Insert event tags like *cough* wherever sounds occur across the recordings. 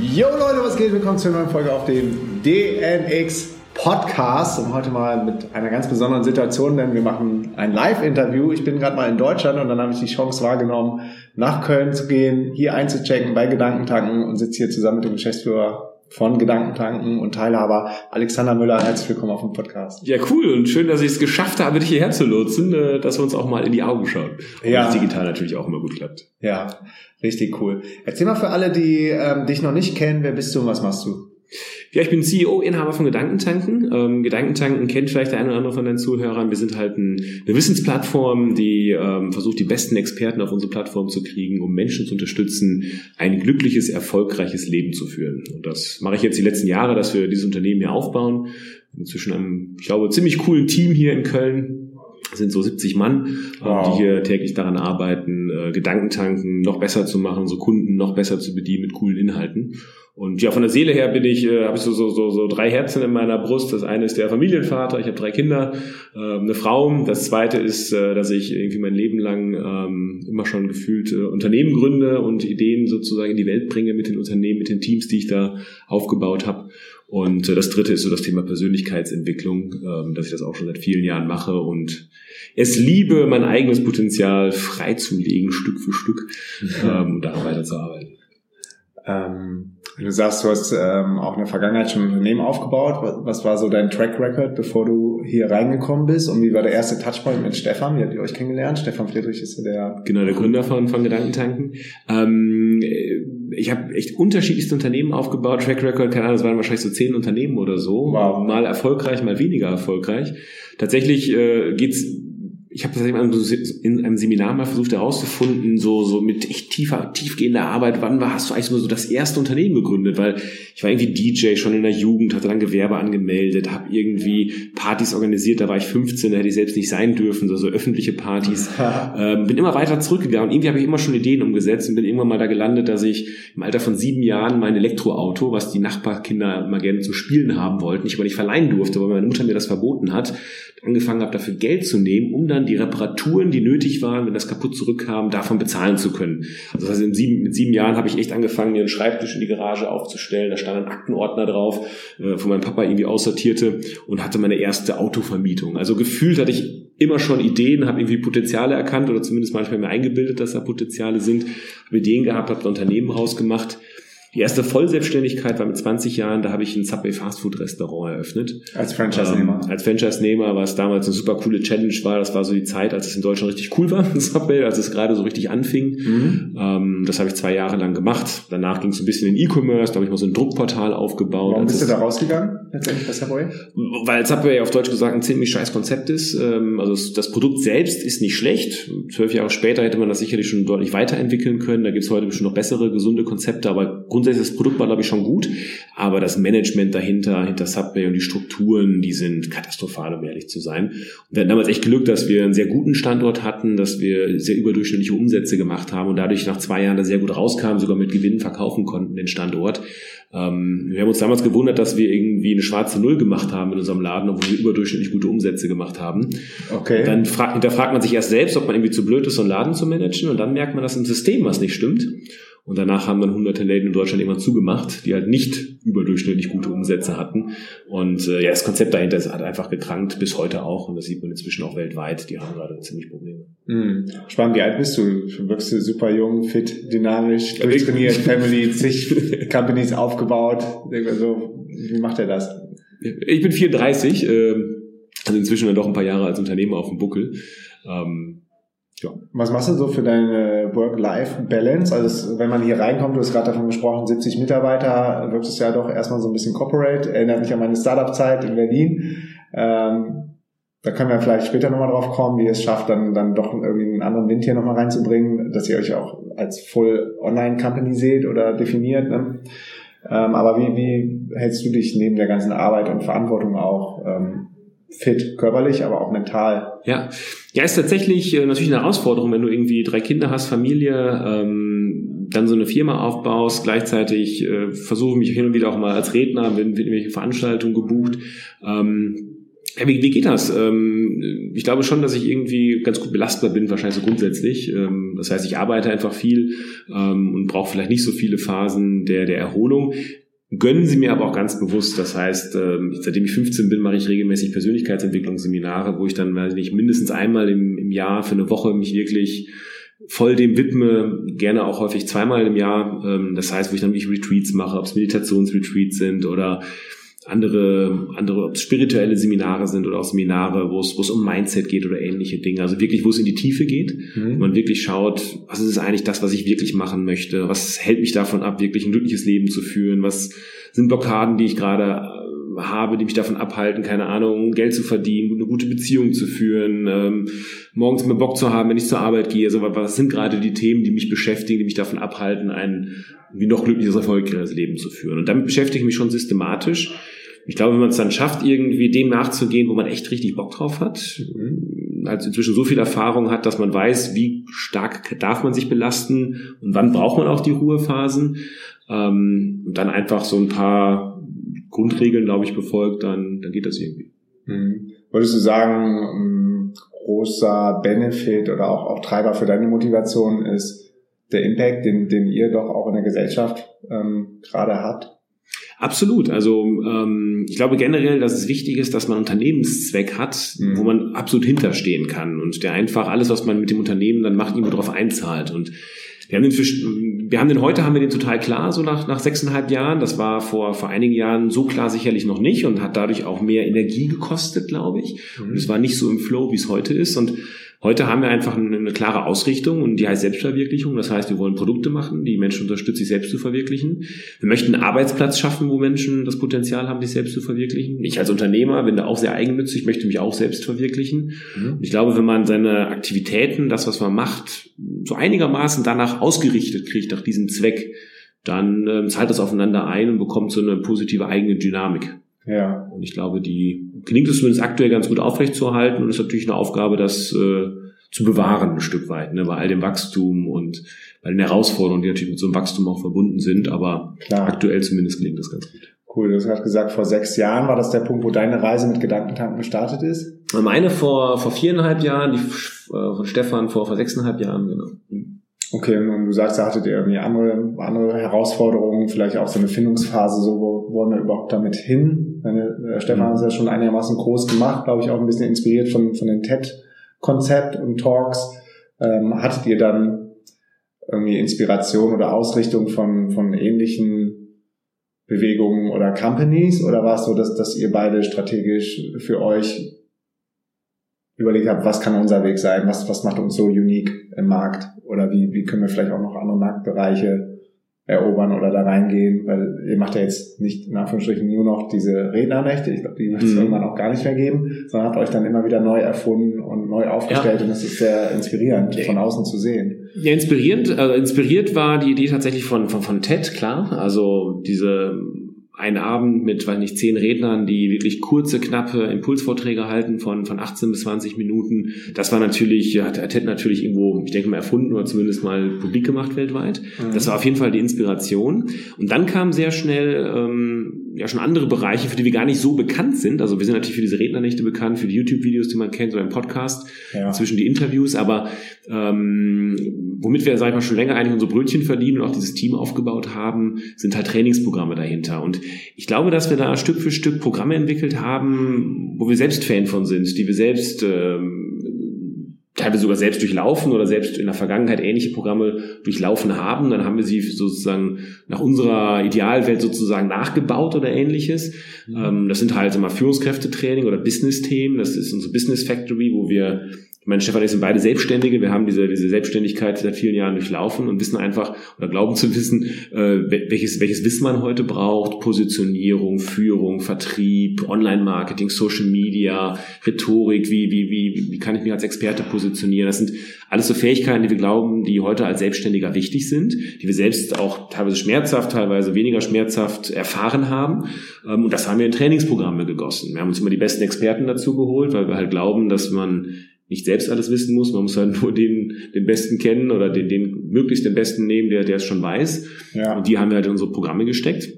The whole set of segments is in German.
Yo Leute, was geht? Willkommen zur neuen Folge auf dem DNX Podcast und heute mal mit einer ganz besonderen Situation, denn wir machen ein Live-Interview. Ich bin gerade mal in Deutschland und dann habe ich die Chance wahrgenommen, nach Köln zu gehen, hier einzuchecken bei Gedankentanken und sitze hier zusammen mit dem Geschäftsführer von Gedankentanken und Teilhaber Alexander Müller. Herzlich willkommen auf dem Podcast. Ja, cool und schön, dass ich es geschafft habe, dich hierher zu lotsen, äh, dass wir uns auch mal in die Augen schauen. Und Ja. das digital natürlich auch immer gut klappt. Ja, richtig cool. Erzähl mal für alle, die ähm, dich noch nicht kennen, wer bist du und was machst du? Ja, ich bin CEO, Inhaber von Gedankentanken. Ähm, Gedankentanken kennt vielleicht der eine oder andere von deinen Zuhörern. Wir sind halt ein, eine Wissensplattform, die ähm, versucht, die besten Experten auf unsere Plattform zu kriegen, um Menschen zu unterstützen, ein glückliches, erfolgreiches Leben zu führen. Und das mache ich jetzt die letzten Jahre, dass wir dieses Unternehmen hier aufbauen. Inzwischen einem, ich glaube, ziemlich coolen Team hier in Köln. Das sind so 70 Mann, ähm, Wow. die hier täglich daran arbeiten, äh, Gedankentanken noch besser zu machen, unsere Kunden noch besser zu bedienen mit coolen Inhalten. Und ja, von der Seele her bin ich, äh, habe ich so, so, so, so drei Herzen in meiner Brust. Das eine ist der Familienvater, ich habe drei Kinder, äh, eine Frau. Das zweite ist, äh, dass ich irgendwie mein Leben lang ähm, immer schon gefühlt äh, Unternehmen gründe und Ideen sozusagen in die Welt bringe mit den Unternehmen, mit den Teams, die ich da aufgebaut habe. Und äh, das dritte ist so das Thema Persönlichkeitsentwicklung, ähm, dass ich das auch schon seit vielen Jahren mache und es liebe, mein eigenes Potenzial freizulegen, Stück für Stück, ähm, und daran weiterzuarbeiten. Ähm, du sagst, du hast ähm, auch in der Vergangenheit schon ein Unternehmen aufgebaut. Was, was war so dein Track Record, bevor du hier reingekommen bist? Und wie war der erste Touchpoint mit Stefan? Wie habt ihr euch kennengelernt? Stefan Friedrich ist ja der Genau, der Gründer von, von Gedankentanken. Ähm, ich habe echt unterschiedlichste Unternehmen aufgebaut. Track Record, keine Ahnung, das waren wahrscheinlich so zehn Unternehmen oder so. Wow. Mal erfolgreich, mal weniger erfolgreich. Tatsächlich äh, geht's ich habe so in einem Seminar mal versucht herauszufinden, so, so mit echt tiefer, tiefgehender Arbeit, wann war, hast du eigentlich mal so das erste Unternehmen gegründet? Weil ich war irgendwie DJ schon in der Jugend, hatte dann Gewerbe angemeldet, habe irgendwie Partys organisiert, da war ich 15, da hätte ich selbst nicht sein dürfen, so, so öffentliche Partys. *laughs* ähm, bin immer weiter zurückgegangen und irgendwie habe ich immer schon Ideen umgesetzt und bin irgendwann mal da gelandet, dass ich im Alter von sieben Jahren mein Elektroauto, was die Nachbarkinder mal gerne zum Spielen haben wollten, ich aber nicht verleihen durfte, weil meine Mutter mir das verboten hat, angefangen habe, dafür Geld zu nehmen, um dann die Reparaturen, die nötig waren, wenn das kaputt zurückkam, davon bezahlen zu können. Also das heißt, in sieben, mit sieben Jahren habe ich echt angefangen, mir einen Schreibtisch in die Garage aufzustellen. Da stand ein Aktenordner drauf, äh, von meinem Papa irgendwie aussortierte und hatte meine erste Autovermietung. Also gefühlt hatte ich immer schon Ideen, habe irgendwie Potenziale erkannt oder zumindest manchmal mir eingebildet, dass da Potenziale sind, habe Ideen gehabt, habe ein Unternehmen rausgemacht. Die erste Vollselbstständigkeit war mit 20 Jahren, da habe ich ein Subway Fastfood Restaurant eröffnet. als Franchise-Nehmer. Ähm, als Franchise-Nehmer, was damals eine super coole Challenge war. Das war so die Zeit, als es in Deutschland richtig cool war, *laughs* Subway, als es gerade so richtig anfing. Mhm. Ähm, das habe ich zwei Jahre lang gemacht. Danach ging es ein bisschen in E-Commerce, da habe ich mal so ein Druckportal aufgebaut. Warum Als bist du da rausgegangen, letztendlich bei Subway? weil Subway auf Deutsch gesagt ein ziemlich scheiß Konzept ist. Ähm, Also das Produkt selbst ist nicht schlecht. Zwölf Jahre später hätte man das sicherlich schon deutlich weiterentwickeln können. Da gibt es heute bestimmt noch bessere, gesunde Konzepte. Aber grundsätzlich das Produkt war, glaube ich, schon gut. Aber das Management dahinter, hinter Subway und die Strukturen, die sind katastrophal, um ehrlich zu sein. Und wir hatten damals echt Glück, dass wir einen sehr guten Standort hatten, dass wir sehr überdurchschnittliche Umsätze gemacht haben und dadurch nach zwei Jahren da sehr gut rauskamen, sogar mit Gewinnen verkaufen konnten, den Standort. Ähm, wir haben uns damals gewundert, dass wir irgendwie eine schwarze Null gemacht haben in unserem Laden, obwohl wir überdurchschnittlich gute Umsätze gemacht haben. Okay. Dann fragt, hinterfragt man sich erst selbst, ob man irgendwie zu blöd ist, so einen Laden zu managen und dann merkt man, dass im System was nicht stimmt. Und danach haben dann hunderte Läden in Deutschland irgendwann zugemacht, die halt nicht überdurchschnittlich gute Umsätze hatten. Und äh, ja, das Konzept dahinter ist hat einfach gekrankt, bis heute auch. Und das sieht man inzwischen auch weltweit. Die haben gerade ziemlich Probleme. Mhm. Spannend, wie alt bist du? Wirkst du super jung, fit, dynamisch, Ja, durchtrainiert, Family, *laughs* zig Companies aufgebaut. Denk mal so, wie macht er das? Ich bin 34, ähm, also inzwischen dann doch ein paar Jahre als Unternehmer auf dem Buckel. Ähm, Was machst du so für deine Work-Life-Balance? Also wenn man hier reinkommt, du hast gerade davon gesprochen, 70 Mitarbeiter, wirkt es ja doch erstmal so ein bisschen corporate, erinnert mich an meine Startup-Zeit in Berlin. Ähm, da können wir vielleicht später nochmal drauf kommen, wie ihr es schafft, dann, dann doch irgendwie einen anderen Wind hier nochmal reinzubringen, dass ihr euch auch als Full Online Company seht oder definiert. Ne? Ähm, aber wie, wie hältst du dich neben der ganzen Arbeit und Verantwortung auch ähm, fit, körperlich, aber auch mental? Ja, ja, ist tatsächlich äh, natürlich eine Herausforderung, wenn du irgendwie drei Kinder hast, Familie, ähm, dann so eine Firma aufbaust, gleichzeitig äh, versuche mich hin und wieder auch mal als Redner, wenn irgendwelche Veranstaltungen gebucht. Ähm, wie, wie geht das? Ähm, ich glaube schon, dass ich irgendwie ganz gut belastbar bin, wahrscheinlich so grundsätzlich. Ähm, das heißt, ich arbeite einfach viel ähm, und brauche vielleicht nicht so viele Phasen der, der Erholung. Gönnen sie mir aber auch ganz bewusst. Das heißt, ähm, seitdem ich 15 bin, mache ich regelmäßig Persönlichkeitsentwicklungsseminare, wo ich dann, weiß ich nicht, mindestens einmal im, im Jahr für eine Woche mich wirklich voll dem widme, gerne auch häufig zweimal im Jahr. Ähm, das heißt, wo ich dann wirklich Retreats mache, ob es Meditationsretreats sind oder andere, andere, ob es spirituelle Seminare sind oder auch Seminare, wo es, wo es um Mindset geht oder ähnliche Dinge. Also wirklich, wo es in die Tiefe geht. Mhm. Man wirklich schaut, was ist eigentlich das, was ich wirklich machen möchte? Was hält mich davon ab, wirklich ein glückliches Leben zu führen? Was sind Blockaden, die ich gerade äh, habe, die mich davon abhalten, keine Ahnung, Geld zu verdienen, eine gute Beziehung zu führen, ähm, morgens mehr Bock zu haben, wenn ich zur Arbeit gehe. Also was sind gerade die Themen, die mich beschäftigen, die mich davon abhalten, ein wie noch glückliches, erfolgreiches Leben zu führen. Und damit beschäftige ich mich schon systematisch. Ich glaube, wenn man es dann schafft, irgendwie dem nachzugehen, wo man echt richtig Bock drauf hat, als inzwischen so viel Erfahrung hat, dass man weiß, wie stark darf man sich belasten und wann braucht man auch die Ruhephasen, ähm, und dann einfach so ein paar Grundregeln, glaube ich, befolgt, dann, dann geht das irgendwie. Mhm. Würdest du sagen, ein großer Benefit oder auch, auch Treiber für deine Motivation ist der Impact, den, den ihr doch auch in der Gesellschaft ähm, gerade habt? Absolut. Also ähm, ich glaube generell, dass es wichtig ist, dass man einen Unternehmenszweck hat, mhm. wo man absolut hinterstehen kann und der einfach alles, was man mit dem Unternehmen dann macht, irgendwo darauf einzahlt. Und wir haben den, wir haben den heute haben wir den total klar, so nach, nach sechseinhalb Jahren. Das war vor, vor einigen Jahren so klar sicherlich noch nicht und hat dadurch auch mehr Energie gekostet, glaube ich. Mhm. Und es war nicht so im Flow, wie es heute ist. Und Heute haben wir einfach eine, eine, klare Ausrichtung und die heißt Selbstverwirklichung. Das heißt, wir wollen Produkte machen, die Menschen unterstützen, sich selbst zu verwirklichen. Wir möchten einen Arbeitsplatz schaffen, wo Menschen das Potenzial haben, sich selbst zu verwirklichen. Ich als Unternehmer bin da auch sehr eigennützig, möchte mich auch selbst verwirklichen. Mhm. Und ich glaube, wenn man seine Aktivitäten, das, was man macht, so einigermaßen danach ausgerichtet kriegt, nach diesem Zweck, dann äh, zahlt das aufeinander ein und bekommt so eine positive eigene Dynamik. Ja. Und ich glaube, die gelingt es zumindest aktuell ganz gut aufrechtzuerhalten und ist natürlich eine Aufgabe, das äh, zu bewahren ein Stück weit, ne, bei all dem Wachstum und bei den Herausforderungen, die natürlich mit so einem Wachstum auch verbunden sind, aber Klar. aktuell zumindest gelingt das ganz gut. Cool, du hast gerade gesagt, vor sechs Jahren war das der Punkt, wo deine Reise mit Gedankentanken gestartet ist? Meine vor, vor viereinhalb Jahren, die äh, von Stefan vor, vor sechseinhalb Jahren, genau. Okay, und du sagst, da hattet ihr irgendwie andere, andere Herausforderungen, vielleicht auch so eine Findungsphase, so wo wollen wir überhaupt damit hin? Meine, äh, Stefan hat es ja schon einigermaßen groß gemacht, glaube ich, auch ein bisschen inspiriert von, von den TED-Konzept und Talks. Ähm, hattet ihr dann irgendwie Inspiration oder Ausrichtung von, von ähnlichen Bewegungen oder Companies? Oder war es so, dass, dass ihr beide strategisch für euch überlegt habt, was kann unser Weg sein? Was, was macht uns so unique im Markt? Oder wie, wie können wir vielleicht auch noch andere Marktbereiche erobern oder da reingehen, weil ihr macht ja jetzt nicht in Anführungsstrichen nur noch diese Rednernächte, ich glaube, die wird es mhm. irgendwann auch gar nicht mehr geben, sondern habt euch dann immer wieder neu erfunden und neu aufgestellt ja. und das ist sehr inspirierend, von außen zu sehen. Ja, inspirierend, also inspiriert war die Idee tatsächlich von, von, von TED, klar, also diese ein Abend mit, weiß nicht, zehn Rednern, die wirklich kurze, knappe Impulsvorträge halten von, von 18 bis 20 Minuten. Das war natürlich, hat, hat natürlich irgendwo, ich denke mal, erfunden oder zumindest mal publik gemacht weltweit. Mhm. Das war auf jeden Fall die Inspiration. Und dann kam sehr schnell ähm, ja schon andere Bereiche, für die wir gar nicht so bekannt sind. Also wir sind natürlich für diese Rednernächte bekannt, für die YouTube-Videos, die man kennt, oder im Podcast, ja. inzwischen die Interviews, aber ähm, womit wir, sag ich mal, schon länger eigentlich unsere Brötchen verdienen und auch dieses Team aufgebaut haben, sind halt Trainingsprogramme dahinter. Und ich glaube, dass wir da Stück für Stück Programme entwickelt haben, wo wir selbst Fan von sind, die wir selbst ähm, teilweise sogar selbst durchlaufen oder selbst in der Vergangenheit ähnliche Programme durchlaufen haben. Dann haben wir sie sozusagen nach unserer Idealwelt sozusagen nachgebaut oder ähnliches. Mhm. Ähm, das sind halt immer Führungskräftetraining oder Business-Themen. Das ist unsere Business Factory, wo wir mein Stefan und ich sind beide Selbstständige. Wir haben diese, diese Selbstständigkeit seit vielen Jahren durchlaufen und wissen einfach oder glauben zu wissen, äh, welches, welches Wissen man heute braucht. Positionierung, Führung, Vertrieb, Online-Marketing, Social Media, Rhetorik, wie, wie, wie, wie kann ich mich als Experte positionieren. Das sind alles so Fähigkeiten, die wir glauben, die heute als Selbstständiger wichtig sind, die wir selbst auch teilweise schmerzhaft, teilweise weniger schmerzhaft erfahren haben. Ähm, und das haben wir in Trainingsprogramme gegossen. Wir haben uns immer die besten Experten dazu geholt, weil wir halt glauben, dass man nicht selbst alles wissen muss, man muss halt *laughs* nur den, den Besten kennen oder den, den möglichst den Besten nehmen, der, der es schon weiß. Ja. Und die haben wir halt in unsere Programme gesteckt.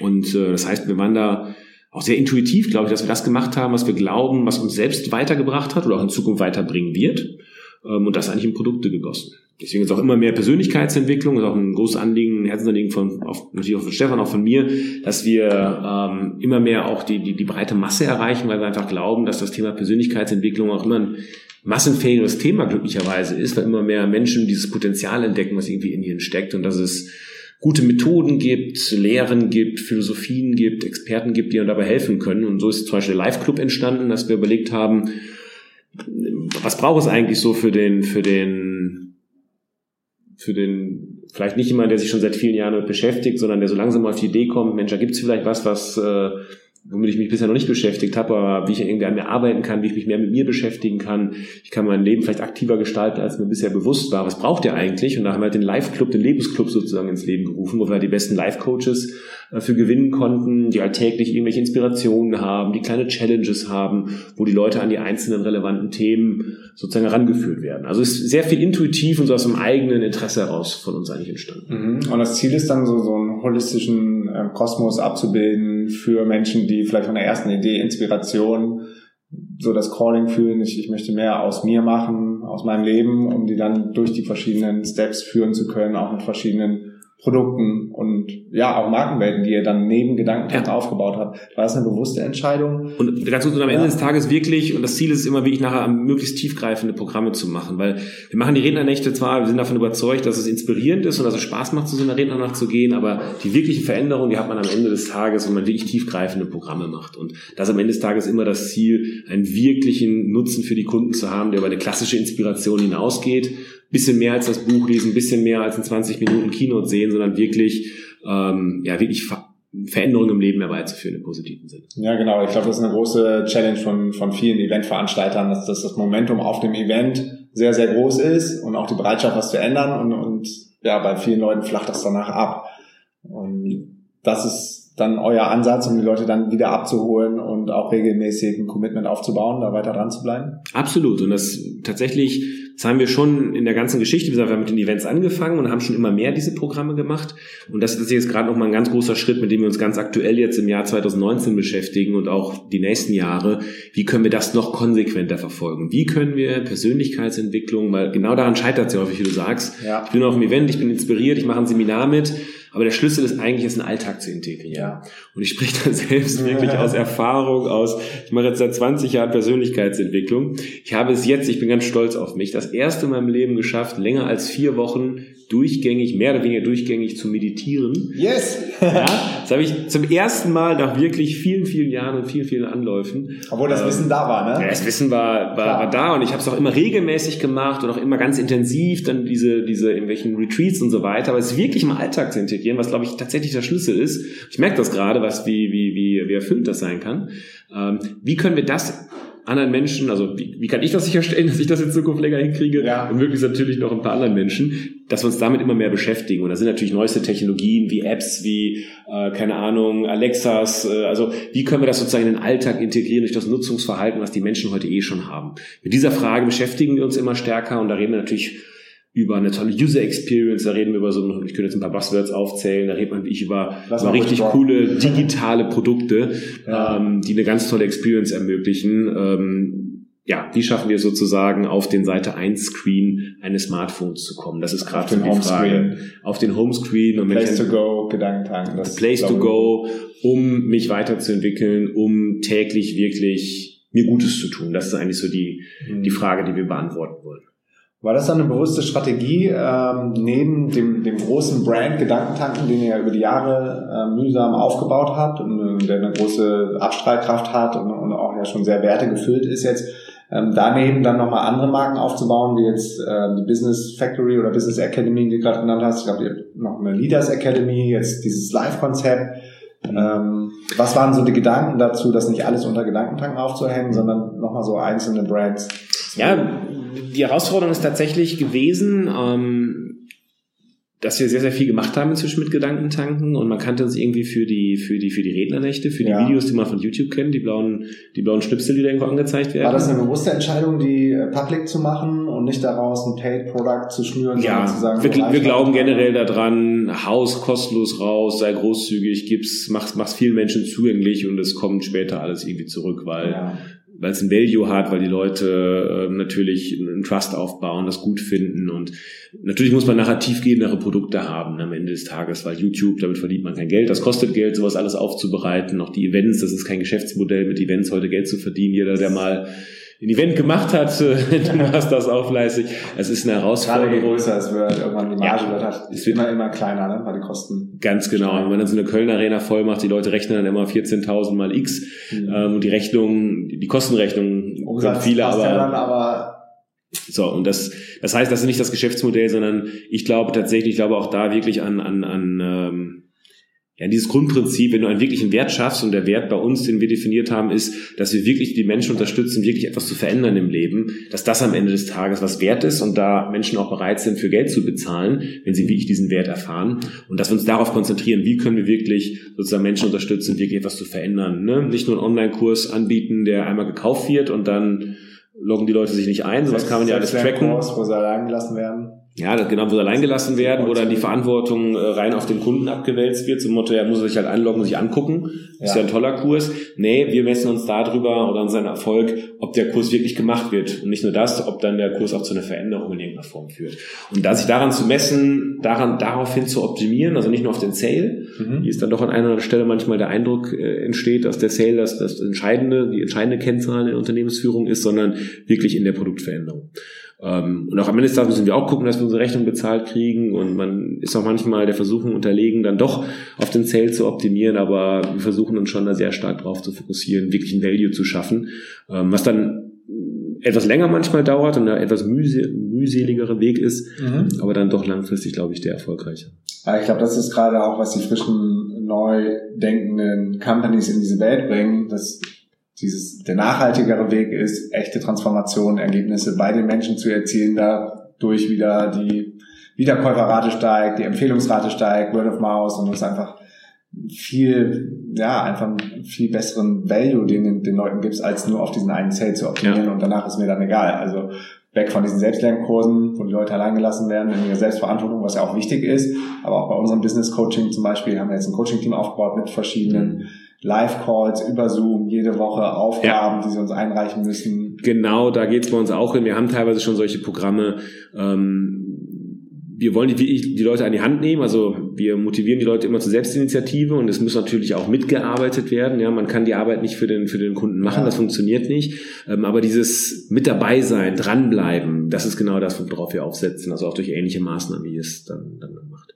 Und äh, das heißt, wir waren da auch sehr intuitiv, glaube ich, dass wir das gemacht haben, was wir glauben, was uns selbst weitergebracht hat oder auch in Zukunft weiterbringen wird. Ähm, und das eigentlich in Produkte gegossen. Deswegen ist auch immer mehr Persönlichkeitsentwicklung, ist auch ein großes Anliegen, ein Herzensanliegen von, auf, natürlich auch von Stefan, auch von mir, dass wir ähm, immer mehr auch die, die, die breite Masse erreichen, weil wir einfach glauben, dass das Thema Persönlichkeitsentwicklung auch immer ein massenfähiges Thema glücklicherweise ist, weil immer mehr Menschen dieses Potenzial entdecken, was irgendwie in ihnen steckt und dass es gute Methoden gibt, Lehren gibt, Philosophien gibt, Experten gibt, die uns dabei helfen können. Und so ist zum Beispiel der Live Club entstanden, dass wir überlegt haben, was braucht es eigentlich so für den, für den, für den, vielleicht nicht jemand, der sich schon seit vielen Jahren damit beschäftigt, sondern der so langsam auf die Idee kommt, Mensch, da gibt es vielleicht was, was äh, womit ich mich bisher noch nicht beschäftigt habe, aber wie ich irgendwie an mir arbeiten kann, wie ich mich mehr mit mir beschäftigen kann. Ich kann mein Leben vielleicht aktiver gestalten, als mir bisher bewusst war. Was braucht ihr eigentlich? Und da haben wir halt den Live-Club, den Lebensclub sozusagen ins Leben gerufen, wo wir halt die besten Live-Coaches äh, für gewinnen konnten, die alltäglich irgendwelche Inspirationen haben, die kleine Challenges haben, wo die Leute an die einzelnen relevanten Themen sozusagen herangeführt werden. Also es ist sehr viel intuitiv und so aus dem eigenen Interesse heraus von uns eigentlich entstanden. Mhm. Und das Ziel ist dann so, so einen holistischen äh, Kosmos abzubilden für Menschen, die vielleicht von der ersten Idee Inspiration so das Calling fühlen, ich, ich möchte mehr aus mir machen, aus meinem Leben, um die dann durch die verschiedenen Steps führen zu können, auch mit verschiedenen Produkten und ja, auch Markenwelten, die ihr dann neben Gedankentank ja. aufgebaut habt. War das eine bewusste Entscheidung? Und ganz gut, und am Ende des Tages wirklich, und das Ziel ist immer wirklich nachher möglichst tiefgreifende Programme zu machen, weil wir machen die Rednernächte zwar, wir sind davon überzeugt, dass es inspirierend ist und dass es Spaß macht, zu so einer Rednernacht zu gehen, aber die wirkliche Veränderung, die hat man am Ende des Tages, wenn man wirklich tiefgreifende Programme macht. Und das am Ende des Tages immer das Ziel, einen wirklichen Nutzen für die Kunden zu haben, der über eine klassische Inspiration hinausgeht bisschen mehr als das Buch lesen, bisschen mehr als in 20 Minuten Keynote sehen, sondern wirklich, ähm, ja, wirklich Ver Veränderungen im Leben herbeizuführen im positiven Sinne. Ja, genau. Ich glaube, das ist eine große Challenge von, von vielen Eventveranstaltern, dass, dass das Momentum auf dem Event sehr, sehr groß ist und auch die Bereitschaft, was zu ändern und, und ja, bei vielen Leuten flacht das danach ab. Und das ist dann euer Ansatz, um die Leute dann wieder abzuholen und auch regelmäßig ein Commitment aufzubauen, da weiter dran zu bleiben? Absolut. Und das tatsächlich das haben wir schon in der ganzen Geschichte, wir haben mit den Events angefangen und haben schon immer mehr diese Programme gemacht. Und das ist jetzt gerade nochmal ein ganz großer Schritt, mit dem wir uns ganz aktuell jetzt im Jahr 2019 beschäftigen und auch die nächsten Jahre. Wie können wir das noch konsequenter verfolgen? Wie können wir Persönlichkeitsentwicklung, weil genau daran scheitert es ja häufig, wie du sagst. Ja. Ich bin auf dem Event, ich bin inspiriert, ich mache ein Seminar mit aber der Schlüssel ist eigentlich, es in den Alltag zu integrieren. Ja. Und ich spreche da selbst wirklich aus *laughs* Erfahrung, aus, ich mache jetzt seit 20 Jahren Persönlichkeitsentwicklung. Ich habe es jetzt, ich bin ganz stolz auf mich, das erste in meinem Leben geschafft, länger als vier Wochen durchgängig, mehr oder weniger durchgängig zu meditieren. Yes! ja, das habe ich zum ersten Mal nach wirklich vielen, vielen Jahren und vielen, vielen Anläufen. Obwohl das ähm, Wissen da war, ne? Ja, das Wissen war, war, war da und ich habe es auch immer regelmäßig gemacht und auch immer ganz intensiv, dann diese, diese in welchen Retreats und so weiter, aber es wirklich im Alltag zu integrieren, was glaube ich tatsächlich der Schlüssel ist. Ich merke das gerade, was wie, wie, wie, wie erfüllt das sein kann. Ähm, wie können wir das anderen Menschen, also wie, wie kann ich das sicherstellen, *laughs* dass ich das in Zukunft länger hinkriege ja. und möglichst natürlich noch ein paar anderen Menschen, dass wir uns damit immer mehr beschäftigen. Und da sind natürlich neueste Technologien wie Apps, wie, äh, keine Ahnung, Alexas, äh, also wie können wir das sozusagen in den Alltag integrieren durch das Nutzungsverhalten, was die Menschen heute eh schon haben. Mit dieser Frage beschäftigen wir uns immer stärker und da reden wir natürlich über eine tolle User Experience, da reden wir über so, ich könnte jetzt ein paar Buzzwords aufzählen, da redet man ich über, über richtig coole digitale Produkte, ja. ähm, die eine ganz tolle Experience ermöglichen. Ähm, ja, wie schaffen wir sozusagen auf den Seite 1 Screen eines Smartphones zu kommen? Das ist gerade die Frage. Auf den Homescreen und Place to go, Gedankentanken. Place to go, um mich weiterzuentwickeln, um täglich wirklich mir Gutes zu tun. Das ist eigentlich so die, mhm. die Frage, die wir beantworten wollen. War das dann eine bewusste Strategie, ähm, neben dem, dem großen Brand Gedankentanken, den ihr über die Jahre äh, mühsam aufgebaut habt und äh, der eine große Abstrahlkraft hat und, und auch ja schon sehr wertegefüllt ist jetzt, Ähm, daneben dann nochmal andere Marken aufzubauen, wie jetzt äh, die Business Factory oder Business Academy, die du gerade genannt hast. Ich glaube, ihr habt noch eine Leaders Academy, jetzt dieses Live-Konzept. Ähm, was waren so die Gedanken dazu, das nicht alles unter Gedankentanken aufzuhängen, sondern nochmal so einzelne Brands? Ja, die Herausforderung ist tatsächlich gewesen, ähm, dass wir sehr, sehr viel gemacht haben inzwischen mit Gedankentanken und man kannte uns irgendwie für die, für die, für die Rednernächte, für die ja. Videos, die man von YouTube kennt, die blauen, die blauen Schnipsel, die da irgendwo angezeigt werden. War das eine bewusste Entscheidung, die äh, public zu machen und nicht daraus ein Paid Product zu schnüren, ja, zu sagen, wir, wir glauben generell daran, Haus kostenlos raus, sei großzügig, gib's, mach's, mach's vielen Menschen zugänglich und es kommt später alles irgendwie zurück, weil ja weil es ein Value hat, weil die Leute äh, natürlich einen Trust aufbauen, das gut finden. Und natürlich muss man nachher tiefgehendere Produkte haben am Ende des Tages, weil YouTube, damit verdient man kein Geld, das kostet Geld, sowas alles aufzubereiten, auch die Events, das ist kein Geschäftsmodell mit Events heute Geld zu verdienen, jeder, der mal ein Event gemacht hat, äh, *laughs* du machst das auch fleißig. Es ist eine Herausforderung. Gerade je größer es wird, irgendwann die Marge ja. wird halt, wird immer, immer kleiner, ne, weil die Kosten. Ganz genau. Wenn man dann so eine Köln Arena voll macht, die Leute rechnen dann immer 14.000 mal X, mhm. ähm, und die Rechnung, die Kostenrechnung Umsatz viele, aber, ja dann aber so, und das, das heißt, das ist nicht das Geschäftsmodell, sondern ich glaube tatsächlich, ich glaube auch da wirklich an, an, an ähm, ja, dieses Grundprinzip, wenn du einen wirklichen Wert schaffst und der Wert bei uns, den wir definiert haben, ist, dass wir wirklich die Menschen unterstützen, wirklich etwas zu verändern im Leben, dass das am Ende des Tages was wert ist und da Menschen auch bereit sind, für Geld zu bezahlen, wenn sie wirklich diesen Wert erfahren und dass wir uns darauf konzentrieren, wie können wir wirklich sozusagen Menschen unterstützen, wirklich etwas zu verändern. Ne? Nicht nur einen Online-Kurs anbieten, der einmal gekauft wird und dann loggen die Leute sich nicht ein, sowas kann man ja alles tracken. Kurs, wo sie allein gelassen werden. Ja, genau, wo sie allein gelassen werden, wo dann die Verantwortung äh, rein auf den Kunden abgewälzt wird, zum Motto, er muss sich halt einloggen, sich angucken. Ist ja. ja ein toller Kurs. Nee, wir messen uns darüber oder an seinen Erfolg, ob der Kurs wirklich gemacht wird. Und nicht nur das, ob dann der Kurs auch zu einer Veränderung in irgendeiner Form führt. Und da sich daran zu messen, daran, daraufhin zu optimieren, also nicht nur auf den Sale, mhm. hier ist dann doch an einer Stelle manchmal der Eindruck äh, entsteht, dass der Sale das, das entscheidende, die entscheidende Kennzahl in der Unternehmensführung ist, sondern wirklich in der Produktveränderung. Ähm, und auch am Ende des Tages müssen wir auch gucken, dass wir unsere Rechnung bezahlt kriegen und man ist auch manchmal der Versuchung unterlegen, dann doch auf den Sale zu optimieren, aber wir versuchen uns schon da sehr stark drauf zu fokussieren, wirklich ein Value zu schaffen, ähm, was dann etwas länger manchmal dauert und ein etwas mühse mühseligere Weg ist, mhm. aber dann doch langfristig, glaube ich, der erfolgreiche. Ja, ich glaube, das ist gerade auch, was die frischen, neu denkenden Companies in diese Welt bringen, dass dieses, der nachhaltigere Weg ist, echte Transformation, Ergebnisse bei den Menschen zu erzielen, dadurch wieder die Wiederkäuferrate steigt, die Empfehlungsrate steigt, Word of Mouse und hast einfach viel, ja, einfach einen viel besseren Value, den den, den Leuten gibst, als nur auf diesen einen Sale zu optimieren ja. und danach ist mir dann egal. Also weg von diesen Selbstlernkursen, wo die Leute allein gelassen werden in ihrer Selbstverantwortung, was ja auch wichtig ist. Aber auch bei unserem Business Coaching zum Beispiel haben wir jetzt ein Coaching-Team aufgebaut mit verschiedenen Live-Calls über Zoom, jede Woche Aufgaben, ja. die sie uns einreichen müssen. Genau, da geht's bei uns auch hin. Wir haben teilweise schon solche Programme. Ähm, wir wollen die, die Leute an die Hand nehmen, also wir motivieren die Leute immer zur Selbstinitiative und es muss natürlich auch mitgearbeitet werden. Ja, man kann die Arbeit nicht für den für den Kunden machen, ja. das funktioniert nicht. Ähm, aber dieses mit dabei sein, dranbleiben, das ist genau das, worauf wir aufsetzen. Also auch durch ähnliche Maßnahmen, wie es dann dann macht.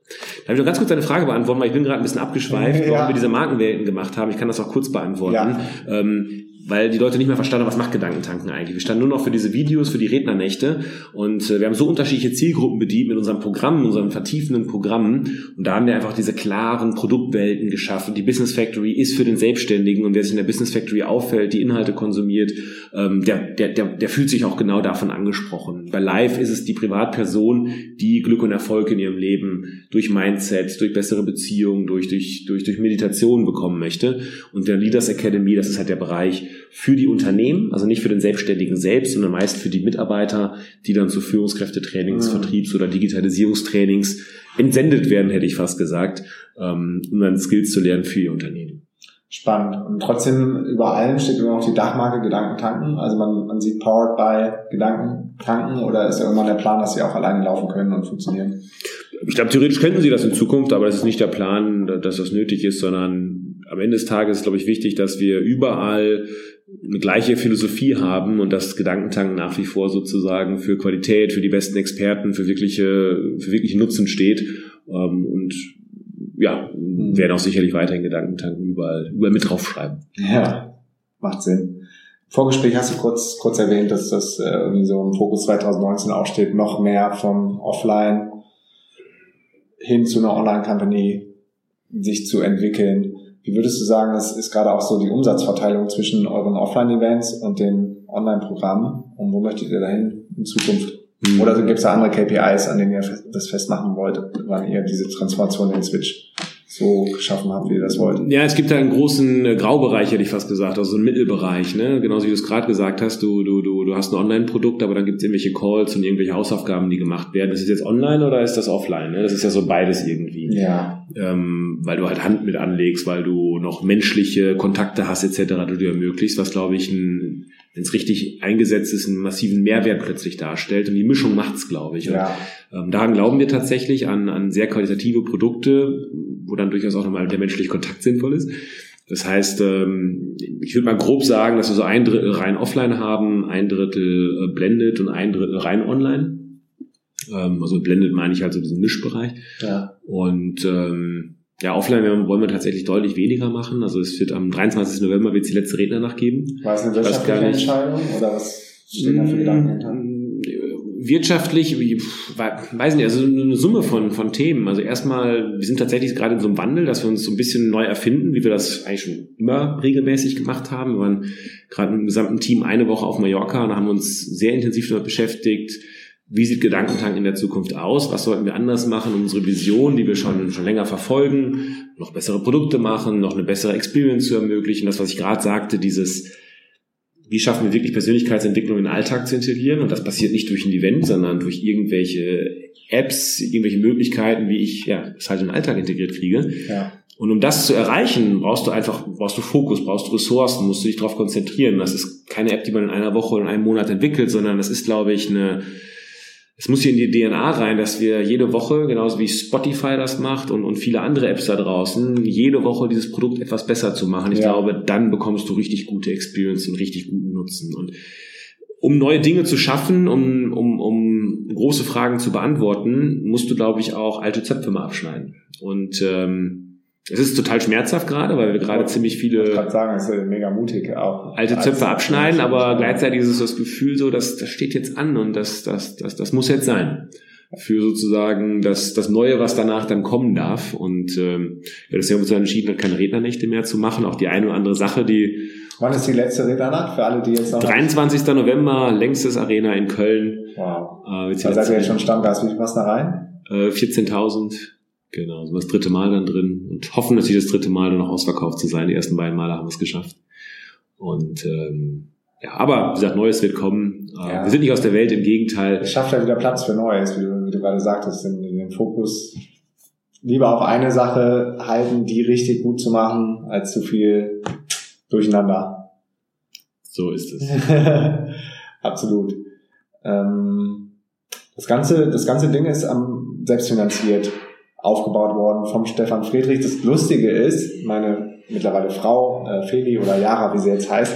Da habe ich noch ganz kurz eine Frage beantworten, weil ich bin gerade ein bisschen abgeschweift, warum wir diese Markenwelten gemacht haben. Ich kann das auch kurz beantworten. Ja. Ähm, weil die Leute nicht mehr verstanden haben, was macht Gedankentanken eigentlich. Wir standen nur noch für diese Videos, für die Rednernächte und äh, wir haben so unterschiedliche Zielgruppen bedient mit unserem Programm, unseren vertiefenden Programmen und da haben wir einfach diese klaren Produktwelten geschaffen. Die Business Factory ist für den Selbstständigen und wer sich in der Business Factory auffällt, die Inhalte konsumiert, ähm, der, der, der, der fühlt sich auch genau davon angesprochen. Bei Live ist es die Privatperson, die Glück und Erfolg in ihrem Leben durch Mindset, durch bessere Beziehungen, durch, durch, durch, durch Meditation bekommen möchte und der Leaders Academy, das ist halt der Bereich, für die Unternehmen, also nicht für den Selbstständigen selbst, sondern meist für die Mitarbeiter, die dann zu Führungskräftetrainings, ja. Vertriebs- oder Digitalisierungstrainings entsendet werden, hätte ich fast gesagt, ähm, um dann Skills zu lernen für ihr Unternehmen. Spannend. Und trotzdem über allem steht immer noch die Dachmarke Gedankentanken. Also man, man sieht Powered by Gedankentanken oder ist ja immer der Plan, dass sie auch alleine laufen können und funktionieren? Ich glaube, theoretisch könnten sie das in Zukunft, aber das ist nicht der Plan, dass das nötig ist, sondern am Ende des Tages ist, glaube ich, wichtig, dass wir überall eine gleiche Philosophie haben und das Gedankentanken nach wie vor sozusagen für Qualität, für die besten Experten, für wirkliche, für wirkliche Nutzen steht. Ähm, und ja, werden auch sicherlich weiterhin Gedankentanken überall, überall mit draufschreiben. Ja, macht Sinn. Vorgespräch hast du kurz, kurz erwähnt, dass das äh, irgendwie so im Fokus 2019 auch steht, noch mehr vom Offline hin zu einer Online-Company sich zu entwickeln. Wie würdest du sagen, das ist gerade auch so die Umsatzverteilung zwischen euren Offline-Events und den Online-Programmen? Und wo möchtet ihr dahin in Zukunft? Mhm. Oder gibt es da andere KPIs, an denen ihr das festmachen wollt, wann ihr diese Transformation in den Switch so geschaffen habt, wie ihr das wollt. Ja, es gibt da einen großen äh, Graubereich, hätte ich fast gesagt, also einen Mittelbereich, ne? Genauso wie du es gerade gesagt hast, du, du, du, du hast ein Online-Produkt, aber dann gibt es irgendwelche Calls und irgendwelche Hausaufgaben, die gemacht werden. Ist das jetzt online oder ist das offline? Ne? Das ist ja so beides irgendwie. Ja. Ähm, weil du halt Hand mit anlegst, weil du noch menschliche Kontakte hast, etc., du dir ermöglicht, was glaube ich ein wenn es richtig eingesetzt ist, einen massiven Mehrwert plötzlich darstellt. Und die Mischung macht's, glaube ich. Und, ja. ähm, daran glauben wir tatsächlich an, an sehr qualitative Produkte, wo dann durchaus auch nochmal der menschliche Kontakt sinnvoll ist. Das heißt, ähm, ich würde mal grob sagen, dass wir so ein Drittel rein offline haben, ein Drittel äh, blendet und ein Drittel rein online. Ähm, also blendet meine ich halt so diesen Mischbereich. Ja. Und ähm, ja, offline wollen wir tatsächlich deutlich weniger machen. Also es wird am 23. November wird die letzte Rednernacht geben. War es eine wirtschaftliche Entscheidung oder was stehen da für Gedanken hinter? Wirtschaftlich, weiß nicht, also eine Summe von, von Themen. Also erstmal, wir sind tatsächlich gerade in so einem Wandel, dass wir uns so ein bisschen neu erfinden, wie wir das eigentlich schon immer regelmäßig gemacht haben. Wir waren gerade mit dem gesamten Team eine Woche auf Mallorca und haben uns sehr intensiv damit beschäftigt, wie sieht Gedankentank in der Zukunft aus? Was sollten wir anders machen, um unsere Vision, die wir schon, schon länger verfolgen, noch bessere Produkte machen, noch eine bessere Experience zu ermöglichen? Das, was ich gerade sagte, dieses wie schaffen wir wirklich Persönlichkeitsentwicklung in den Alltag zu integrieren? Und das passiert nicht durch ein Event, sondern durch irgendwelche Apps, irgendwelche Möglichkeiten, wie ich ja, das halt in den Alltag integriert kriege. Ja. Und um das zu erreichen, brauchst du einfach, brauchst du Fokus, brauchst du Ressourcen, musst du dich darauf konzentrieren. Das ist keine App, die man in einer Woche oder in einem Monat entwickelt, sondern das ist, glaube ich, eine, es muss hier in die DNA rein, dass wir jede Woche, genauso wie Spotify das macht und, und viele andere Apps da draußen, jede Woche dieses Produkt etwas besser zu machen. Ich ja. glaube, dann bekommst du richtig gute Experience und richtig guten Nutzen. Und um neue Dinge zu schaffen, um, um, um große Fragen zu beantworten, musst du, glaube ich, auch alte Zöpfe mal abschneiden. Und ähm, es ist total schmerzhaft gerade, weil wir gerade ziemlich viele. Ich sagen, ist mega mutig auch. Alte Zöpfe abschneiden, aber gleichzeitig ist es das Gefühl so, dass das steht jetzt an und das, das, das, das muss jetzt sein. Für sozusagen das, das Neue, was danach dann kommen darf. Und ähm, ja, das haben wir uns entschieden, keine Rednernächte mehr zu machen. Auch die eine oder andere Sache, die. Wann ist die letzte Rednernacht für alle, die jetzt noch. 23. November, längstes Arena in Köln. Wow. Äh, da seid ihr jetzt schon Stammgast. Wie viel passt da rein? Äh, 14.000. Genau, so das dritte Mal dann drin und hoffen natürlich das dritte Mal dann noch ausverkauft zu sein. Die ersten beiden Male haben wir es geschafft. Und ähm, ja, aber wie gesagt, Neues wird kommen. Äh, ja. Wir sind nicht aus der Welt, im Gegenteil. Es schafft ja wieder Platz für Neues, wie du, wie du gerade sagtest, den, den Fokus lieber auf eine Sache halten, die richtig gut zu machen, als zu viel durcheinander. So ist es. *laughs* Absolut. Ähm, das ganze, das ganze Ding ist am selbstfinanziert aufgebaut worden vom Stefan Friedrich. Das Lustige ist, meine mittlerweile Frau, äh, Feli oder Yara, wie sie jetzt heißt,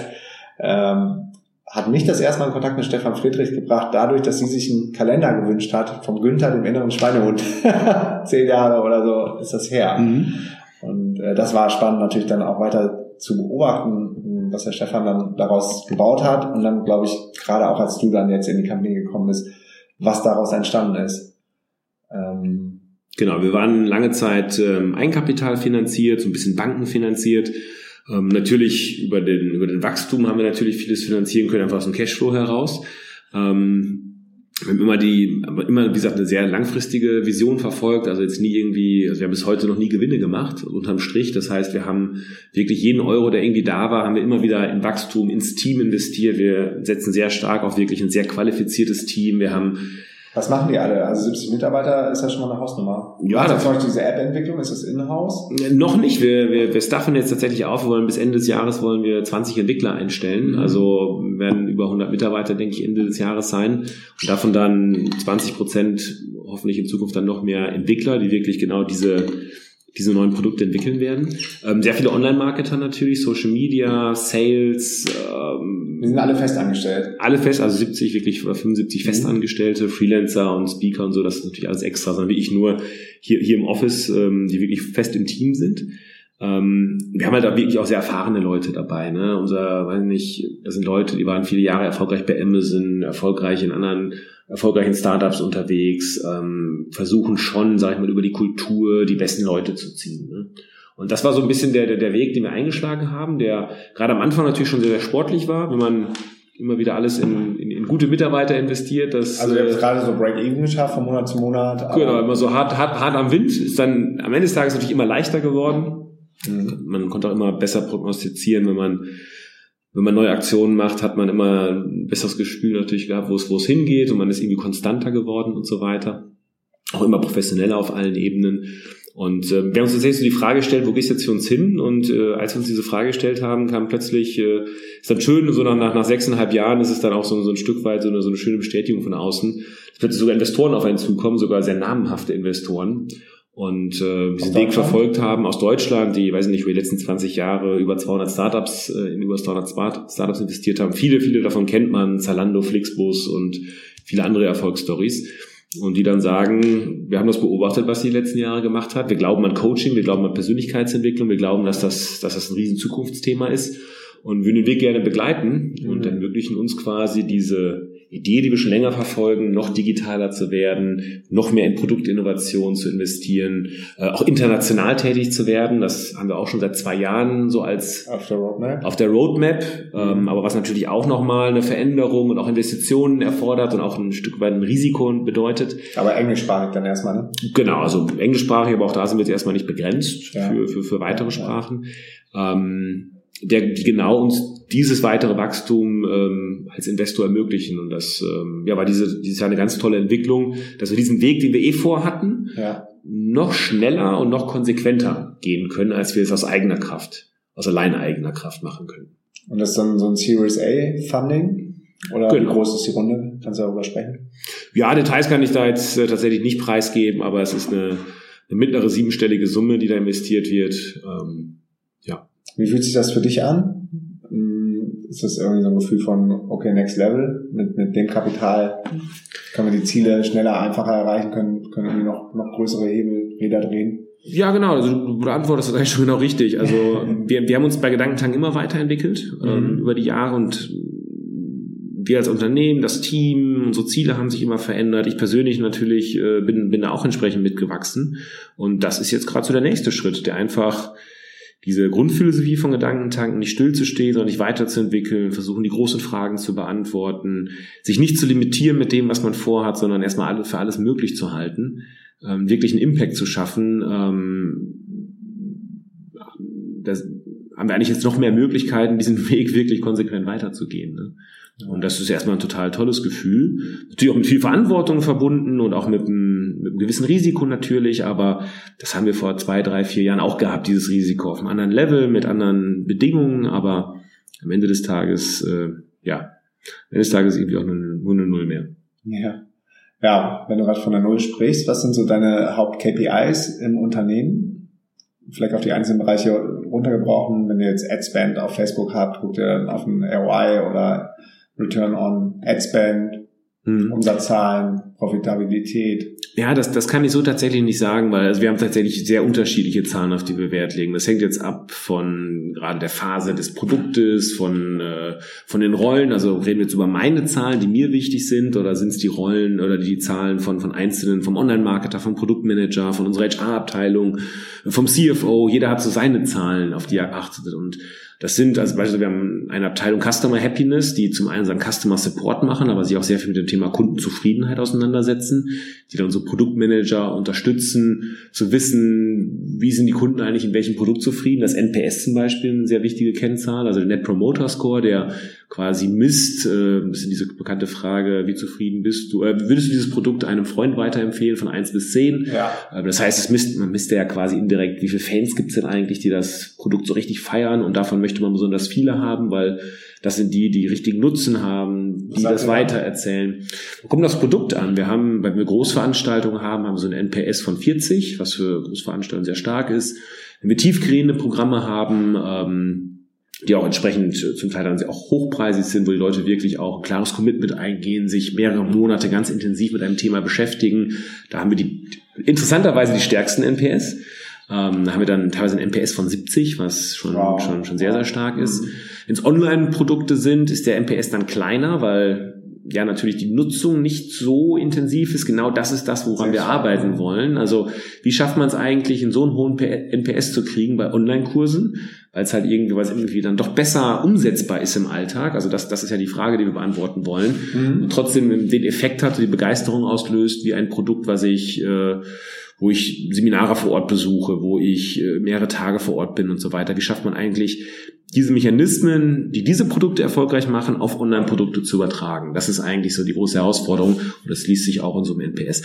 ähm, hat mich das erste Mal in Kontakt mit Stefan Friedrich gebracht, dadurch, dass sie sich einen Kalender gewünscht hat vom Günther, dem inneren Schweinehund. *laughs* Zehn Jahre oder so ist das her. Mhm. Und äh, das war spannend natürlich dann auch weiter zu beobachten, was der Stefan dann daraus gebaut hat. Und dann, glaube ich, gerade auch als du dann jetzt in die Kampagne gekommen bist, was daraus entstanden ist. Ähm, Genau, wir waren lange Zeit ähm, Eigenkapital finanziert, so ein bisschen Banken finanziert. Ähm, natürlich über den, über den Wachstum haben wir natürlich vieles finanzieren können, einfach aus dem Cashflow heraus. Ähm, wir haben immer die, immer, wie gesagt, eine sehr langfristige Vision verfolgt, also jetzt nie irgendwie, also wir haben bis heute noch nie Gewinne gemacht, unterm Strich. Das heißt, wir haben wirklich jeden Euro, der irgendwie da war, haben wir immer wieder in Wachstum, ins Team investiert. Wir setzen sehr stark auf wirklich ein sehr qualifiziertes Team. Wir haben was machen die alle? Also 70 Mitarbeiter ist ja schon mal eine Hausnummer. Ja, also zum Beispiel diese App-Entwicklung, ist das in-house? Noch nicht. Wir, wir, wir staffen jetzt tatsächlich auf. Wir wollen bis Ende des Jahres wollen wir 20 Entwickler einstellen. Mhm. Also werden über 100 Mitarbeiter, denke ich, Ende des Jahres sein. Und davon dann 20 Prozent hoffentlich in Zukunft dann noch mehr Entwickler, die wirklich genau diese diese neuen Produkte entwickeln werden. Ähm, sehr viele Online-Marketer natürlich, Social Media, Sales. Ähm, Wir sind alle festangestellt. Alle fest, also 70, wirklich 75 mhm. Festangestellte, Freelancer und Speaker und so, das ist natürlich alles extra, sondern wie ich nur hier, hier im Office, ähm, die wirklich fest im Team sind. Ähm, wir haben halt da wirklich auch sehr erfahrene Leute dabei. Ne? Unser, weiß nicht, das sind Leute, die waren viele Jahre erfolgreich bei Amazon, erfolgreich in anderen erfolgreichen Startups unterwegs, ähm, versuchen schon, sag ich mal, über die Kultur die besten Leute zu ziehen. Ne? Und das war so ein bisschen der, der, der Weg, den wir eingeschlagen haben, der gerade am Anfang natürlich schon sehr, sehr sportlich war, wenn man immer wieder alles in, in, in gute Mitarbeiter investiert. Das, also jetzt äh, gerade so Break-Even geschafft von Monat zu Monat. Genau, immer so hart, hart, hart am Wind. Ist dann am Ende des Tages natürlich immer leichter geworden. Mhm. Man konnte auch immer besser prognostizieren, wenn man wenn man neue Aktionen macht, hat man immer ein besseres Gespür natürlich gehabt, wo es, wo es hingeht und man ist irgendwie konstanter geworden und so weiter. Auch immer professioneller auf allen Ebenen. Und äh, wir haben uns tatsächlich so die Frage gestellt, wo gehst du jetzt für uns hin? Und äh, als wir uns diese Frage gestellt haben, kam plötzlich, äh, ist dann schön, so nach, nach, nach sechseinhalb Jahren ist es dann auch so, so ein Stück weit so eine, so eine schöne Bestätigung von außen. Es wird sogar Investoren auf einen zukommen, sogar sehr namenhafte Investoren und äh, diesen Weg verfolgt haben aus Deutschland, die, weiß ich nicht, über die letzten 20 Jahre über 200 Startups, äh, in über 200 Startups investiert haben. Viele, viele davon kennt man, Zalando, Flixbus und viele andere Erfolgsstories. Und die dann sagen, wir haben das beobachtet, was sie die letzten Jahre gemacht hat. Wir glauben an Coaching, wir glauben an Persönlichkeitsentwicklung, wir glauben, dass das, dass das ein riesen Zukunftsthema ist und würden den Weg gerne begleiten und mhm. ermöglichen uns quasi diese Idee, die wir schon länger verfolgen, noch digitaler zu werden, noch mehr in Produktinnovation zu investieren, äh, auch international tätig zu werden. Das haben wir auch schon seit zwei Jahren so als auf der Roadmap. Auf der Roadmap, ähm, aber was natürlich auch nochmal eine Veränderung und auch Investitionen erfordert und auch ein Stück weit ein Risiko bedeutet. Aber englischsprachig dann erstmal, ne? Genau, also englischsprachig, aber auch da sind wir jetzt erstmal nicht begrenzt ja. für, für, für weitere ja, Sprachen. Ähm, der, die genau uns dieses weitere Wachstum ähm, als Investor ermöglichen. Und das ähm, ja, war diese, dieses Jahr eine ganz tolle Entwicklung, dass wir diesen Weg, den wir eh vorhatten, ja. noch schneller und noch konsequenter gehen können, als wir es aus eigener Kraft, aus allein eigener Kraft machen können. Und das ist dann so ein Series A Funding? Oder genau. wie groß ist die Runde? Kannst du darüber sprechen? Ja, Details kann ich da jetzt äh, tatsächlich nicht preisgeben, aber es ist eine, eine mittlere siebenstellige Summe, die da investiert wird. Ähm, ja. Wie fühlt sich das für dich an? Hm, ist das irgendwie so ein Gefühl von, okay, next level, mit, mit dem Kapital können wir die Ziele schneller, einfacher erreichen, können, können irgendwie noch, noch größere Hebelräder drehen? Ja, genau. Also du beantwortest das eigentlich schon genau richtig. Also *laughs* wir, wir haben uns bei Gedankentang immer weiterentwickelt ähm, mhm. über die Jahre und wir als Unternehmen, das Team, unsere Ziele haben sich immer verändert. Ich persönlich natürlich äh, bin, bin da auch entsprechend mitgewachsen. Und das ist jetzt gerade so der nächste Schritt, der einfach diese Grundphilosophie von Gedankentanken nicht stillzustehen, sondern nicht weiterzuentwickeln, versuchen die großen Fragen zu beantworten, sich nicht zu limitieren mit dem, was man vorhat, sondern erstmal alles, für alles möglich zu halten, ähm, wirklich einen Impact zu schaffen. Ähm, das haben wir eigentlich jetzt noch mehr Möglichkeiten, diesen *laughs* Weg wirklich konsequent weiterzugehen. Ne? Und das ist erstmal ein total tolles Gefühl. Natürlich auch mit viel Verantwortung verbunden und auch mit einem, mit einem gewissen Risiko natürlich, aber das haben wir vor zwei, drei, vier Jahren auch gehabt, dieses Risiko auf einem anderen Level, mit anderen Bedingungen, aber am Ende des Tages, äh, ja, am Ende des Tages irgendwie auch nur, nur eine Null mehr. Ja. Ja, wenn du gerade von der Null sprichst, was sind so deine Haupt-KPIs im Unternehmen? Vielleicht auf die einzelnen Bereiche runtergebrochen. Wenn ihr jetzt Adspend auf Facebook habt, guckt ihr dann auf den ROI oder Return on Ad Spend, hm. Umsatzzahlen, Profitabilität. Ja, das, das kann ich so tatsächlich nicht sagen, weil also wir haben tatsächlich sehr unterschiedliche Zahlen, auf die wir Wert legen. Das hängt jetzt ab von gerade der Phase des Produktes, von, äh, von den Rollen. Also reden wir jetzt über meine Zahlen, die mir wichtig sind, oder sind es die Rollen oder die Zahlen von, von Einzelnen, vom Online-Marketer, vom Produktmanager, von unserer HR-Abteilung, vom CFO. Jeder hat so seine Zahlen, auf die er achtet. Und das sind, also beispielsweise, wir haben eine Abteilung Customer Happiness, die zum einen sagen Customer Support machen, aber sich auch sehr viel mit dem Thema Kundenzufriedenheit auseinandersetzen, die dann so Produktmanager unterstützen, zu wissen, wie sind die Kunden eigentlich in welchem Produkt zufrieden. Das NPS zum Beispiel eine sehr wichtige Kennzahl, also der Net Promoter Score, der quasi misst, äh, ein bisschen diese bekannte Frage, wie zufrieden bist du, äh, würdest du dieses Produkt einem Freund weiterempfehlen von eins bis zehn? Ja. Äh, das heißt, es misst, man misst ja quasi indirekt, wie viele Fans gibt es denn eigentlich, die das Produkt so richtig feiern und davon möchte man besonders viele haben, weil das sind die, die richtigen Nutzen haben, die das weitererzählen. Wo kommt das Produkt an? Wir haben, wenn wir Großveranstaltungen haben, haben wir so ein NPS von 40, was für Großveranstaltungen sehr stark ist. Wenn wir tiefgehende Programme haben, ähm, die auch entsprechend zum Teil dann auch hochpreisig sind, wo die Leute wirklich auch ein klares Commitment eingehen, sich mehrere Monate ganz intensiv mit einem Thema beschäftigen. Da haben wir die interessanterweise die stärksten NPS. Ähm, da haben wir dann teilweise ein NPS von 70, was schon, wow. schon, schon sehr, sehr stark ist. Mhm. Wenn es Online-Produkte sind, ist der NPS dann kleiner, weil ja natürlich die Nutzung nicht so intensiv ist. Genau das ist das, woran wir arbeiten wollen. Also wie schafft man es eigentlich, in so einen hohen NPS zu kriegen bei Online-Kursen? Weil es halt irgendwie, weil es irgendwie dann doch besser umsetzbar ist im Alltag. Also das, das ist ja die Frage, die wir beantworten wollen. Mhm. Und trotzdem den Effekt hat, die Begeisterung auslöst, wie ein Produkt, was ich äh, wo ich Seminare vor Ort besuche, wo ich äh, mehrere Tage vor Ort bin und so weiter. Wie schafft man eigentlich diese Mechanismen, die diese Produkte erfolgreich machen, auf Online-Produkte zu übertragen? Das ist eigentlich so die große Herausforderung und das liest sich auch in so einem NPS.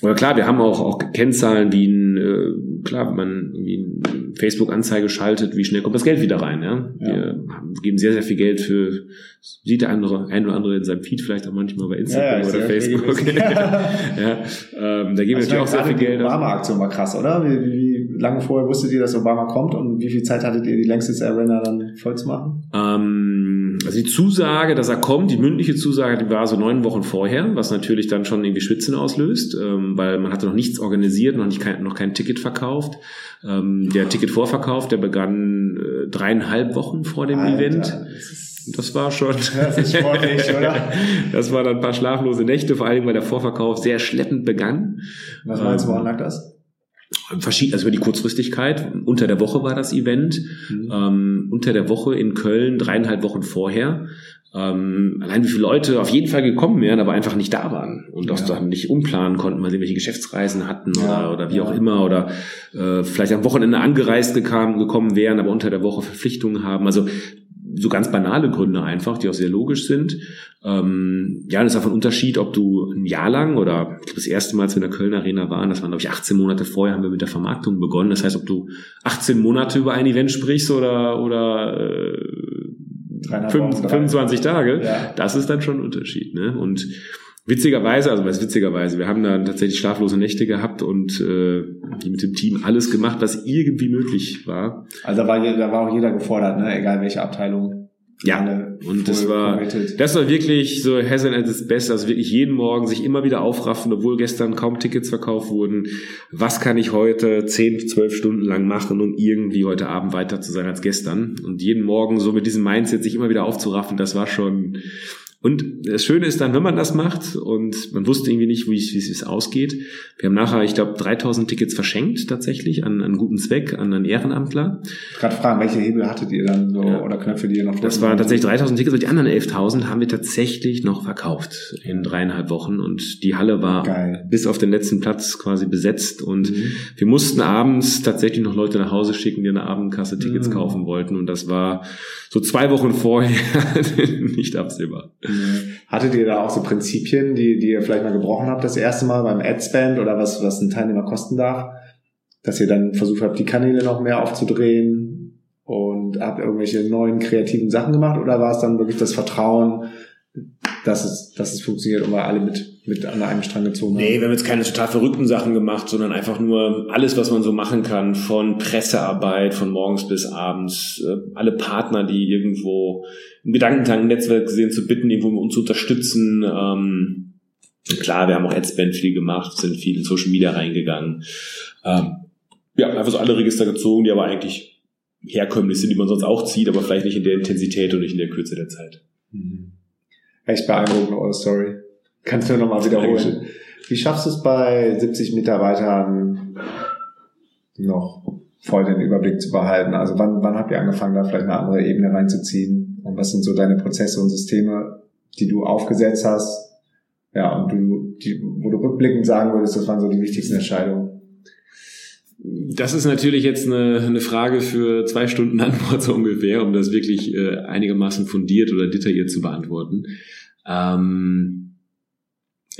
Aber klar, wir haben auch, auch Kennzahlen wie ein, äh, klar, man irgendwie eine Facebook-Anzeige schaltet, wie schnell kommt das Geld wieder rein. Ja? ja. Wir geben sehr, sehr viel Geld für, sieht der andere, ein oder andere in seinem Feed vielleicht auch manchmal bei Instagram ja, oder Facebook. *laughs* ja, ähm, da geben also wir natürlich auch sehr viel Geld. Die Obama-Aktion war krass, oder? Wie, wie, wie lange vorher wusstet ihr, dass Obama kommt und wie viel Zeit hattet ihr, die längste Arena dann voll zu machen? Ähm, also die Zusage, dass er kommt, die mündliche Zusage, die war so neun Wochen vorher, was natürlich dann schon irgendwie Schwitzen auslöst, ähm, weil man hatte noch nichts organisiert, noch nicht kein, noch kein Ticket verkauft. Ähm, der Ticketvorverkauf, der begann äh, dreieinhalb Wochen vor dem Alter, Event. Das, war schon. Das ist sportlich, *laughs* oder? das waren dann ein paar schlaflose Nächte, vor allem weil der Vorverkauf sehr schleppend begann. Was meinst du, woran lag das? Verschieden, also über die Kurzfristigkeit. Unter der Woche war das Event. Mhm. Ähm, unter der Woche in Köln, dreieinhalb Wochen vorher. Ähm, allein wie viele Leute auf jeden Fall gekommen wären, aber einfach nicht da waren und auch ja. dann nicht umplanen konnten, weil sie irgendwelche Geschäftsreisen hatten ja. oder, oder wie ja. auch immer oder äh, vielleicht am Wochenende angereist gekam, gekommen wären, aber unter der Woche Verpflichtungen haben. Also so ganz banale Gründe einfach, die auch sehr logisch sind. Ähm, ja, das ist einfach ein Unterschied, ob du ein Jahr lang oder das erste Mal, als wir in der Köln Arena waren, das waren glaube ich 18 Monate vorher, haben wir mit der Vermarktung begonnen. Das heißt, ob du 18 Monate über ein Event sprichst oder oder äh, 25 Tage, ja. das ist dann schon ein Unterschied. Ne? Und Witzigerweise, also was witzigerweise, wir haben da tatsächlich schlaflose Nächte gehabt und äh, mit dem Team alles gemacht, was irgendwie möglich war. Also da war, da war auch jeder gefordert, ne? egal welche Abteilung. Ja, und das war, committed. das war wirklich so Hessen at its best, also wirklich jeden Morgen sich immer wieder aufraffen, obwohl gestern kaum Tickets verkauft wurden. Was kann ich heute zehn, zwölf Stunden lang machen, um irgendwie heute Abend weiter zu sein als gestern? Und jeden Morgen so mit diesem Mindset sich immer wieder aufzuraffen, das war schon, und das Schöne ist dann, wenn man das macht und man wusste irgendwie nicht, wie es ausgeht. Wir haben nachher, ich glaube, 3000 Tickets verschenkt tatsächlich an einen guten Zweck, an einen Ehrenamtler. Gerade fragen, welche Hebel hattet ihr dann so ja. oder Knöpfe, die ihr noch Das waren tatsächlich 3000 Tickets und die anderen 11.000 haben wir tatsächlich noch verkauft in dreieinhalb Wochen und die Halle war Geil. bis auf den letzten Platz quasi besetzt und mhm. wir mussten abends tatsächlich noch Leute nach Hause schicken, die in der Abendkasse Tickets mhm. kaufen wollten und das war so zwei Wochen vorher *laughs* nicht absehbar. Hattet ihr da auch so Prinzipien, die, die ihr vielleicht mal gebrochen habt das erste Mal beim Adspend oder was, was ein Teilnehmer kosten darf? Dass ihr dann versucht habt, die Kanäle noch mehr aufzudrehen und habt irgendwelche neuen kreativen Sachen gemacht oder war es dann wirklich das Vertrauen, dass es, dass es funktioniert und wir alle mit, mit an einem Strang gezogen haben. Nee, wir haben jetzt keine total verrückten Sachen gemacht, sondern einfach nur alles, was man so machen kann, von Pressearbeit, von morgens bis abends, äh, alle Partner, die irgendwo im Gedankentank-Netzwerk gesehen zu bitten, irgendwo uns zu unterstützen. Ähm, klar, wir haben auch Adspend viel gemacht, sind viel in Social Media reingegangen. Ähm, ja, einfach so alle Register gezogen, die aber eigentlich herkömmlich sind, die man sonst auch zieht, aber vielleicht nicht in der Intensität und nicht in der Kürze der Zeit. Mhm echt beeindruckend, eure Story. Kannst du nochmal wiederholen. Wie schaffst du es bei 70 Mitarbeitern noch voll den Überblick zu behalten? Also wann, wann habt ihr angefangen, da vielleicht eine andere Ebene reinzuziehen? Und was sind so deine Prozesse und Systeme, die du aufgesetzt hast? Ja, und du, die, wo du rückblickend sagen würdest, das waren so die wichtigsten Entscheidungen. Das ist natürlich jetzt eine, eine Frage für zwei Stunden Antwort so ungefähr, um das wirklich äh, einigermaßen fundiert oder detailliert zu beantworten. Ähm,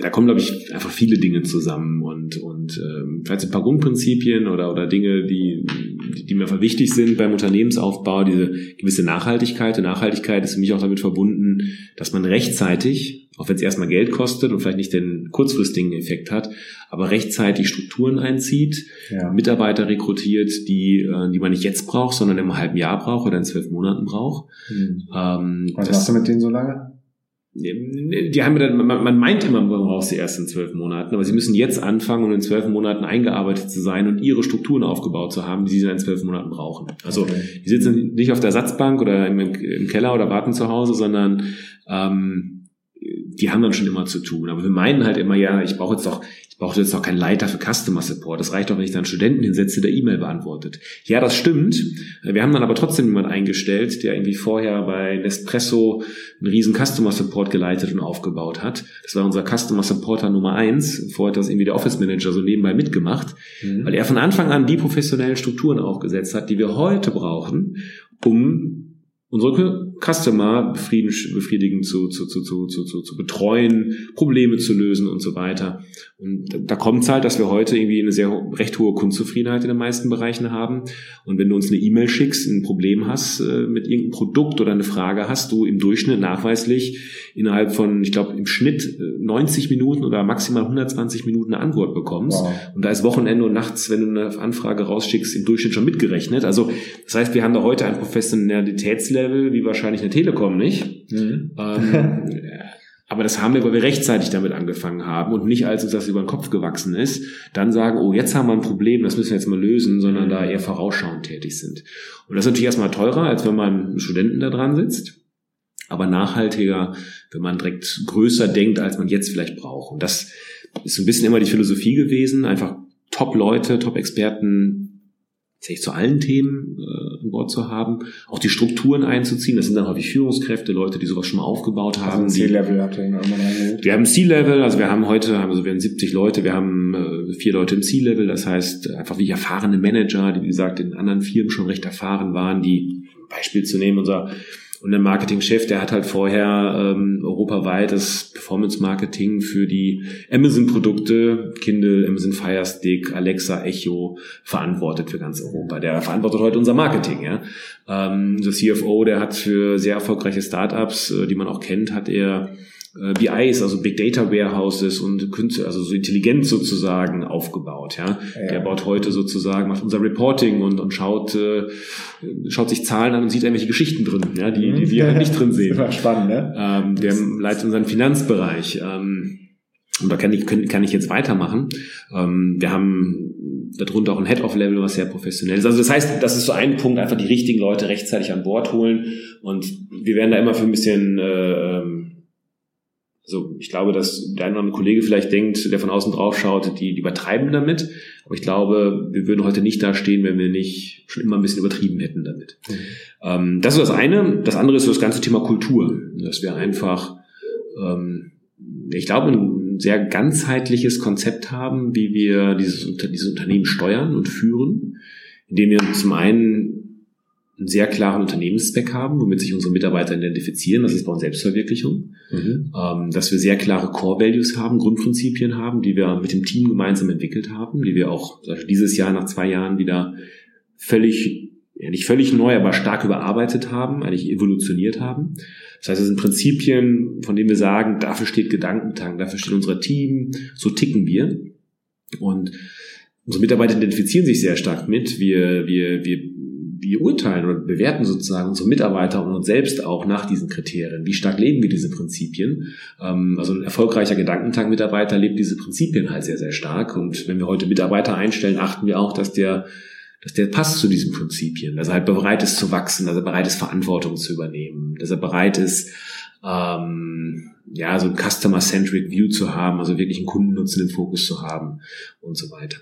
da kommen, glaube ich, einfach viele Dinge zusammen und, und ähm, vielleicht ein paar Grundprinzipien oder, oder Dinge, die, die mir einfach wichtig sind beim Unternehmensaufbau, diese gewisse Nachhaltigkeit. Und Nachhaltigkeit ist für mich auch damit verbunden, dass man rechtzeitig, auch wenn es erstmal Geld kostet und vielleicht nicht den kurzfristigen Effekt hat, aber rechtzeitig Strukturen einzieht, ja. Mitarbeiter rekrutiert, die, äh, die man nicht jetzt braucht, sondern im halben Jahr braucht oder in zwölf Monaten braucht. Mhm. Ähm, Was machst du mit denen so lange? Die haben dann, man, man meint immer, man braucht die ersten zwölf Monaten, aber sie müssen jetzt anfangen, um in zwölf Monaten eingearbeitet zu sein und ihre Strukturen aufgebaut zu haben, die sie dann in zwölf Monaten brauchen. Also die sitzen nicht auf der Satzbank oder im, im Keller oder warten zu Hause, sondern ähm, die haben dann schon immer zu tun. Aber wir meinen halt immer, ja, ich brauche jetzt doch, ich brauche jetzt doch keinen Leiter für Customer Support. Das reicht doch, wenn ich dann Studenten hinsetze, der E-Mail beantwortet. Ja, das stimmt. Wir haben dann aber trotzdem jemanden eingestellt, der irgendwie vorher bei Nespresso einen riesen Customer Support geleitet und aufgebaut hat. Das war unser Customer Supporter Nummer eins. Vorher hat das irgendwie der Office Manager so nebenbei mitgemacht, mhm. weil er von Anfang an die professionellen Strukturen aufgesetzt hat, die wir heute brauchen, um unsere Customer befriedigen zu, zu, zu, zu, zu, zu betreuen, Probleme zu lösen und so weiter. Und da kommt es halt, dass wir heute irgendwie eine sehr recht hohe Kundenzufriedenheit in den meisten Bereichen haben. Und wenn du uns eine E-Mail schickst, ein Problem hast äh, mit irgendeinem Produkt oder eine Frage, hast du im Durchschnitt nachweislich innerhalb von, ich glaube, im Schnitt 90 äh, Minuten oder maximal 120 Minuten eine Antwort bekommst. Wow. Und da ist Wochenende und nachts, wenn du eine Anfrage rausschickst, im Durchschnitt schon mitgerechnet. Also das heißt, wir haben da heute ein Professionalitätslevel, wie wahrscheinlich eine Telekom nicht. Mhm. Ähm, *laughs* aber das haben wir, weil wir rechtzeitig damit angefangen haben und nicht als uns das über den Kopf gewachsen ist, dann sagen, oh, jetzt haben wir ein Problem, das müssen wir jetzt mal lösen, sondern da eher vorausschauend tätig sind. Und das ist natürlich erstmal teurer, als wenn man einen Studenten da dran sitzt, aber nachhaltiger, wenn man direkt größer denkt, als man jetzt vielleicht braucht. Und das ist so ein bisschen immer die Philosophie gewesen, einfach Top-Leute, Top-Experten tatsächlich zu allen Themen äh, an Bord zu haben, auch die Strukturen einzuziehen. Das sind dann häufig Führungskräfte, Leute, die sowas schon mal aufgebaut haben. Also C-Level habt ihr irgendwann reingeholt? Wir haben C-Level, also wir haben heute, also wir haben 70 Leute, wir haben äh, vier Leute im C-Level, das heißt einfach wie erfahrene Manager, die wie gesagt in anderen Firmen schon recht erfahren waren, die Beispiel zu nehmen, unser und der Marketingchef, der hat halt vorher ähm, europaweit das Performance-Marketing für die Amazon-Produkte, Kindle, Amazon Fire Stick, Alexa, Echo, verantwortet für ganz Europa. Der verantwortet heute unser Marketing. Ja? Ähm, der CFO, der hat für sehr erfolgreiche Startups, äh, die man auch kennt, hat er BIs, also Big Data Warehouses und Künste, also so Intelligenz sozusagen aufgebaut. Ja? ja? Der baut heute sozusagen, macht unser Reporting und, und schaut, äh, schaut sich Zahlen an und sieht irgendwelche Geschichten drin, ja, die, die wir halt nicht *laughs* drin sehen. Das spannend, ne? Ähm, der leitet unseren Finanzbereich. Ähm, und da kann ich, kann ich jetzt weitermachen. Ähm, wir haben darunter auch ein Head-Off-Level, was sehr professionell ist. Also das heißt, das ist so ein Punkt, einfach die richtigen Leute rechtzeitig an Bord holen. Und wir werden da immer für ein bisschen äh, ähm, also ich glaube, dass der eine oder andere Kollege vielleicht denkt, der von außen drauf schaut, die, die übertreiben damit. Aber ich glaube, wir würden heute nicht da stehen, wenn wir nicht schon immer ein bisschen übertrieben hätten damit. Mhm. Ähm, das ist das eine. Das andere ist das ganze Thema Kultur. Dass wir einfach, ähm, ich glaube, ein sehr ganzheitliches Konzept haben, wie wir dieses, dieses Unternehmen steuern und führen, indem wir zum einen einen sehr klaren Unternehmenszweck haben, womit sich unsere Mitarbeiter identifizieren. Das ist bei uns Selbstverwirklichung. Mhm. Ähm, dass wir sehr klare Core Values haben, Grundprinzipien haben, die wir mit dem Team gemeinsam entwickelt haben, die wir auch dieses Jahr nach zwei Jahren wieder völlig, ja nicht völlig neu, aber stark überarbeitet haben, eigentlich evolutioniert haben. Das heißt, es sind Prinzipien, von denen wir sagen, dafür steht Gedankentank, dafür steht unser Team, so ticken wir. Und unsere Mitarbeiter identifizieren sich sehr stark mit. Wir, wir, wir wir urteilen oder bewerten sozusagen unsere Mitarbeiter und uns selbst auch nach diesen Kriterien. Wie stark leben wir diese Prinzipien? Ähm, also ein erfolgreicher Gedankentag-Mitarbeiter lebt diese Prinzipien halt sehr, sehr stark. Und wenn wir heute Mitarbeiter einstellen, achten wir auch, dass der dass der passt zu diesen Prinzipien, dass er halt bereit ist zu wachsen, dass er bereit ist, Verantwortung zu übernehmen, dass er bereit ist, ähm, ja, so ein Customer-Centric View zu haben, also wirklich einen Kundennutzen im Fokus zu haben und so weiter.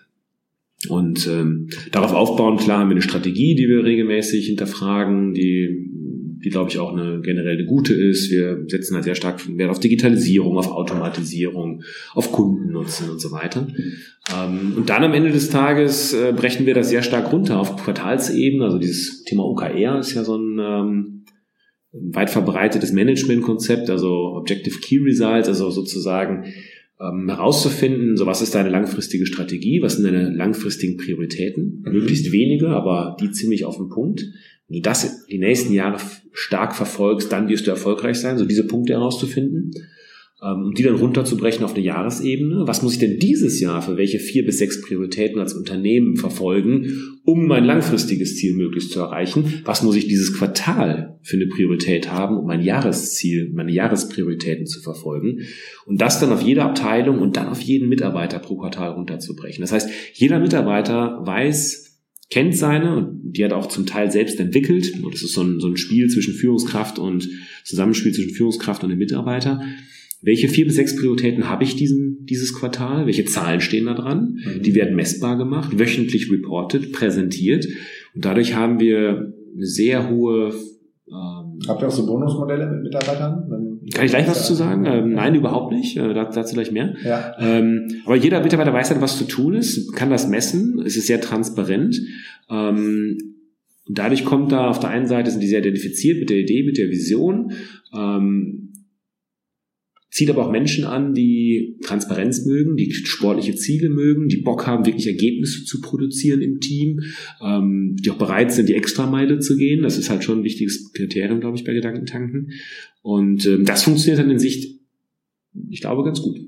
Und ähm, darauf aufbauen, klar haben wir eine Strategie, die wir regelmäßig hinterfragen, die, die glaube ich auch eine generell eine gute ist. Wir setzen halt sehr stark Wert auf Digitalisierung, auf Automatisierung, auf Kundennutzen und so weiter. Ähm, und dann am Ende des Tages äh, brechen wir das sehr stark runter auf Quartalsebene. Also dieses Thema OKR ist ja so ein ähm, weit verbreitetes Managementkonzept, also Objective Key Results, also sozusagen ähm, herauszufinden, so was ist deine langfristige Strategie, was sind deine langfristigen Prioritäten, mhm. möglichst wenige, aber die ziemlich auf den Punkt. Wenn du das die nächsten Jahre stark verfolgst, dann wirst du erfolgreich sein, so diese Punkte herauszufinden. Ähm, um die dann runterzubrechen auf eine Jahresebene. Was muss ich denn dieses Jahr für welche vier bis sechs Prioritäten als Unternehmen verfolgen, um mein langfristiges Ziel möglichst zu erreichen? Was muss ich dieses Quartal für eine Priorität haben, um mein Jahresziel, meine Jahresprioritäten zu verfolgen? Und das dann auf jede Abteilung und dann auf jeden Mitarbeiter pro Quartal runterzubrechen. Das heißt, jeder Mitarbeiter weiß, kennt seine und die hat auch zum Teil selbst entwickelt. Und das ist so ein, so ein Spiel zwischen Führungskraft und Zusammenspiel zwischen Führungskraft und dem Mitarbeiter. Welche vier bis sechs Prioritäten habe ich diesen, dieses Quartal? Welche Zahlen stehen da dran? Mhm. Die werden messbar gemacht, wöchentlich reported, präsentiert. Und dadurch haben wir eine sehr hohe ähm, Habt ihr auch so Bonusmodelle mit Mitarbeitern? Kann ich gleich was zu sagen? Ähm, nein, überhaupt nicht. Äh, dazu gleich mehr. Ja. Ähm, aber jeder Mitarbeiter weiß dann, was zu tun ist, kann das messen. Es ist sehr transparent. Ähm, und dadurch kommt da auf der einen Seite sind die sehr identifiziert mit der Idee, mit der Vision. Ähm, zieht aber auch Menschen an, die Transparenz mögen, die sportliche Ziele mögen, die Bock haben, wirklich Ergebnisse zu produzieren im Team, ähm, die auch bereit sind, die Extrameile zu gehen. Das ist halt schon ein wichtiges Kriterium, glaube ich, bei Gedankentanken. Und ähm, das funktioniert dann in Sicht, ich glaube, ganz gut.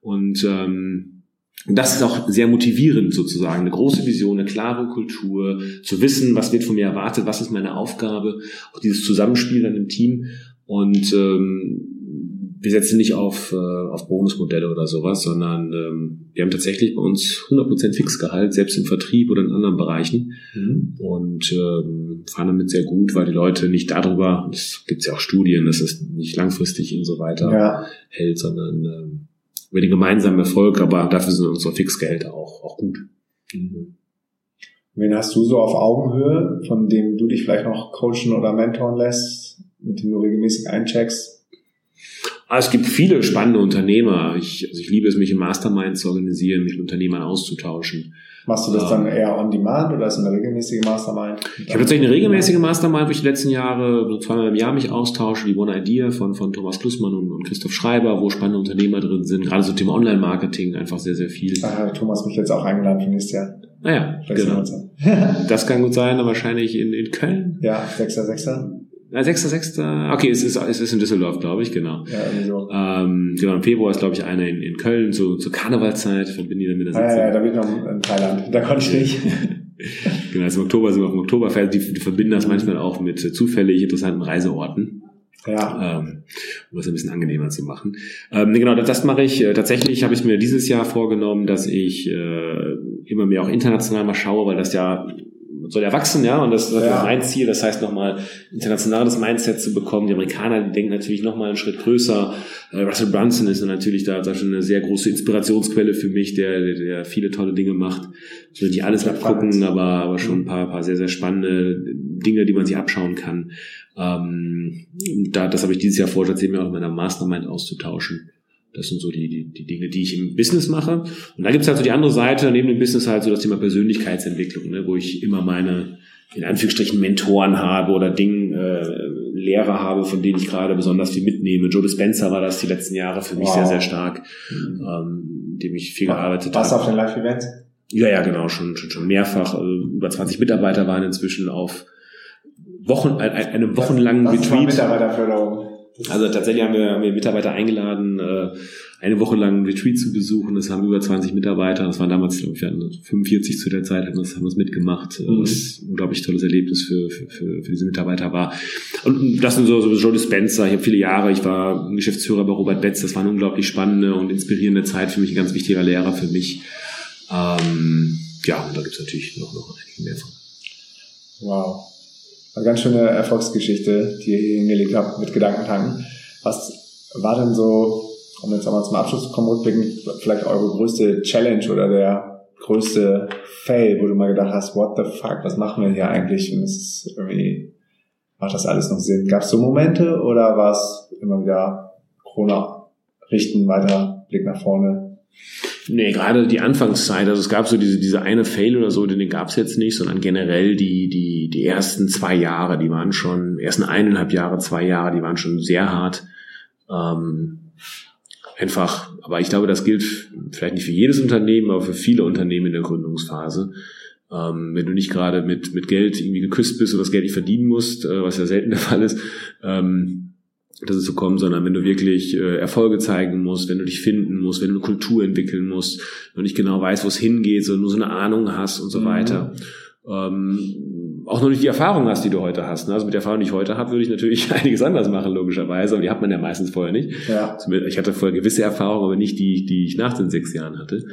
Und ähm, das ist auch sehr motivierend sozusagen, eine große Vision, eine klare Kultur, zu wissen, was wird von mir erwartet, was ist meine Aufgabe, auch dieses Zusammenspiel dann im Team. Und ähm, wir setzen nicht auf, äh, auf Bonusmodelle oder sowas, sondern ähm, wir haben tatsächlich bei uns 100% Fixgehalt, selbst im Vertrieb oder in anderen Bereichen mhm. und ähm, fahren damit sehr gut, weil die Leute nicht darüber, es gibt ja auch Studien, dass es nicht langfristig und so weiter ja. hält, sondern ähm, über den gemeinsamen Erfolg, aber dafür sind unsere Fixgehälter auch, auch gut. Mhm. Wen hast du so auf Augenhöhe, von dem du dich vielleicht noch coachen oder mentoren lässt, mit dem du regelmäßig eincheckst? Aber es gibt viele spannende Unternehmer. Ich, also ich liebe es, mich im Mastermind zu organisieren, mich mit Unternehmern auszutauschen. Machst du das ähm, dann eher on demand oder ist es eine regelmäßige Mastermind? Ich habe tatsächlich eine regelmäßige Mastermind, wo ich die letzten Jahre so zweimal im Jahr mich austausche, die One Idea von, von Thomas Klussmann und, und Christoph Schreiber, wo spannende Unternehmer drin sind, gerade so Thema Online-Marketing, einfach sehr, sehr viel. Ah, Thomas mich jetzt auch eingeladen für nächstes Jahr. Naja, ah genau. das kann gut sein, aber wahrscheinlich in, in Köln. Ja, 6.6. Na, 6.6. Okay, es ist, es ist in Düsseldorf, glaube ich, genau. Ja, irgendwie so. Ähm, genau, im Februar ist, glaube ich, einer in, in Köln, so zur Karnevalzeit, verbinde ich dann mit der Sitzung. Ja, ja, da bin ich noch in Thailand. Da konnte ich nicht. *laughs* genau, also im Oktober sind wir auf dem Oktoberfest. Die, die verbinden das manchmal auch mit zufällig interessanten Reiseorten. Ja. Ähm, um es ein bisschen angenehmer zu machen. Ähm, genau, das, das mache ich. Äh, tatsächlich habe ich mir dieses Jahr vorgenommen, dass ich äh, immer mehr auch international mal schaue, weil das ja soll ja wachsen, ja, und das ist ja. mein Ziel. Das heißt, nochmal internationales Mindset zu bekommen. Die Amerikaner, die denken natürlich nochmal einen Schritt größer. Äh, Russell Brunson ist natürlich da, da schon eine sehr große Inspirationsquelle für mich, der, der, der viele tolle Dinge macht. Ich will nicht alles abgucken, aber, aber schon ein paar, paar sehr, sehr spannende Dinge, die man sich abschauen kann. Ähm, da, das habe ich dieses Jahr vor, tatsächlich mir auch in meiner Mastermind auszutauschen. Das sind so die, die, die Dinge, die ich im Business mache. Und dann gibt's halt so die andere Seite, neben dem Business halt so das Thema Persönlichkeitsentwicklung, ne, wo ich immer meine, in Anführungsstrichen, Mentoren habe oder Dinge, äh, Lehrer habe, von denen ich gerade besonders viel mitnehme. Joe Dispenza war das die letzten Jahre für mich wow. sehr, sehr stark, mhm. ähm, dem ich viel gearbeitet habe. Was auf den Live-Events? Ja, ja, genau, schon, schon, schon mehrfach. Also über 20 Mitarbeiter waren inzwischen auf Wochen, einem wochenlangen was, was Retreat. Mitarbeiterförderung? Also tatsächlich haben wir, haben wir Mitarbeiter eingeladen, äh, eine Woche lang einen Retreat zu besuchen. Das haben über 20 Mitarbeiter. Das waren damals, glaube ich, 45 zu der Zeit, haben das, haben das mitgemacht. Mhm. Was ein unglaublich tolles Erlebnis für, für, für, für diese Mitarbeiter war. Und das sind so, so Joe Dispenza. Ich habe viele Jahre, ich war Geschäftsführer bei Robert Betz. Das war eine unglaublich spannende und inspirierende Zeit für mich, ein ganz wichtiger Lehrer für mich. Ähm, ja, und da gibt's natürlich noch, noch einige mehr von. Wow. Eine ganz schöne Erfolgsgeschichte, die ihr hingelegt habt mit Gedankentanken. Was war denn so, um jetzt einmal zum Abschluss zu kommen, rückblickend, vielleicht eure größte Challenge oder der größte Fail, wo du mal gedacht hast, what the fuck, was machen wir hier eigentlich? Und es ist irgendwie, macht das alles noch Sinn? Gab es so Momente oder war es immer wieder Corona richten, weiter, Blick nach vorne? Nee, gerade die Anfangszeit, also es gab so diese, diese eine Fail oder so, den gab es jetzt nicht, sondern generell die, die, die ersten zwei Jahre, die waren schon, ersten eineinhalb Jahre, zwei Jahre, die waren schon sehr hart. Ähm, einfach, aber ich glaube, das gilt vielleicht nicht für jedes Unternehmen, aber für viele Unternehmen in der Gründungsphase. Ähm, wenn du nicht gerade mit, mit Geld irgendwie geküsst bist oder das Geld nicht verdienen musst, äh, was ja selten der Fall ist, ähm, dass es so kommt, sondern wenn du wirklich äh, Erfolge zeigen musst, wenn du dich finden musst, wenn du eine Kultur entwickeln musst, wenn du nicht genau weißt, wo es hingeht, sondern nur so eine Ahnung hast und so mhm. weiter. Ähm, auch noch nicht die Erfahrung hast, die du heute hast. Ne? Also mit der Erfahrung, die ich heute habe, würde ich natürlich *laughs* einiges anders machen, logischerweise, aber die hat man ja meistens vorher nicht. Ja. Ich hatte vorher gewisse Erfahrungen, aber nicht die, die ich nach den sechs Jahren hatte.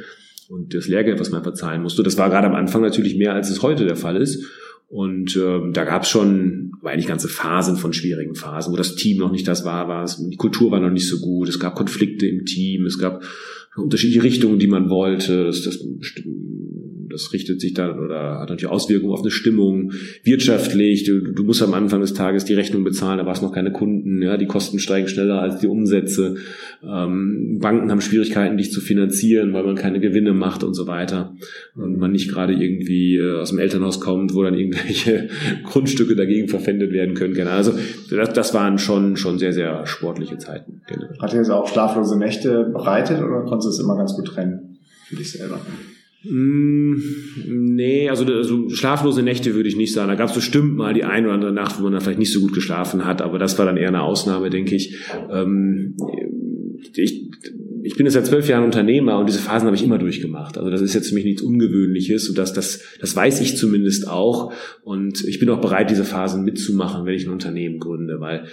Und das Lehrgeld, was man verzahlen musste, das war gerade am Anfang natürlich mehr, als es heute der Fall ist. Und ähm, da gab es schon war eigentlich ganze Phasen von schwierigen Phasen, wo das Team noch nicht das war, war es, die Kultur war noch nicht so gut, es gab Konflikte im Team, es gab unterschiedliche Richtungen, die man wollte. Das, das das richtet sich dann oder hat natürlich Auswirkungen auf eine Stimmung, wirtschaftlich. Du, du musst am Anfang des Tages die Rechnung bezahlen, da war es noch keine Kunden, ja, die Kosten steigen schneller als die Umsätze. Ähm, Banken haben Schwierigkeiten, dich zu finanzieren, weil man keine Gewinne macht und so weiter. Und man nicht gerade irgendwie äh, aus dem Elternhaus kommt, wo dann irgendwelche *laughs* Grundstücke dagegen verpfändet werden können. Genau. Also das, das waren schon, schon sehr, sehr sportliche Zeiten. Genau. Hat dir das auch schlaflose Nächte bereitet oder konntest du es immer ganz gut trennen für dich selber? Mm, nee, also, also schlaflose Nächte würde ich nicht sagen. Da gab es bestimmt mal die eine oder andere Nacht, wo man dann vielleicht nicht so gut geschlafen hat, aber das war dann eher eine Ausnahme, denke ich. Ähm, ich, ich bin jetzt seit zwölf Jahren Unternehmer und diese Phasen habe ich immer durchgemacht. Also das ist jetzt für mich nichts Ungewöhnliches und das, das, das weiß ich zumindest auch. Und ich bin auch bereit, diese Phasen mitzumachen, wenn ich ein Unternehmen gründe, weil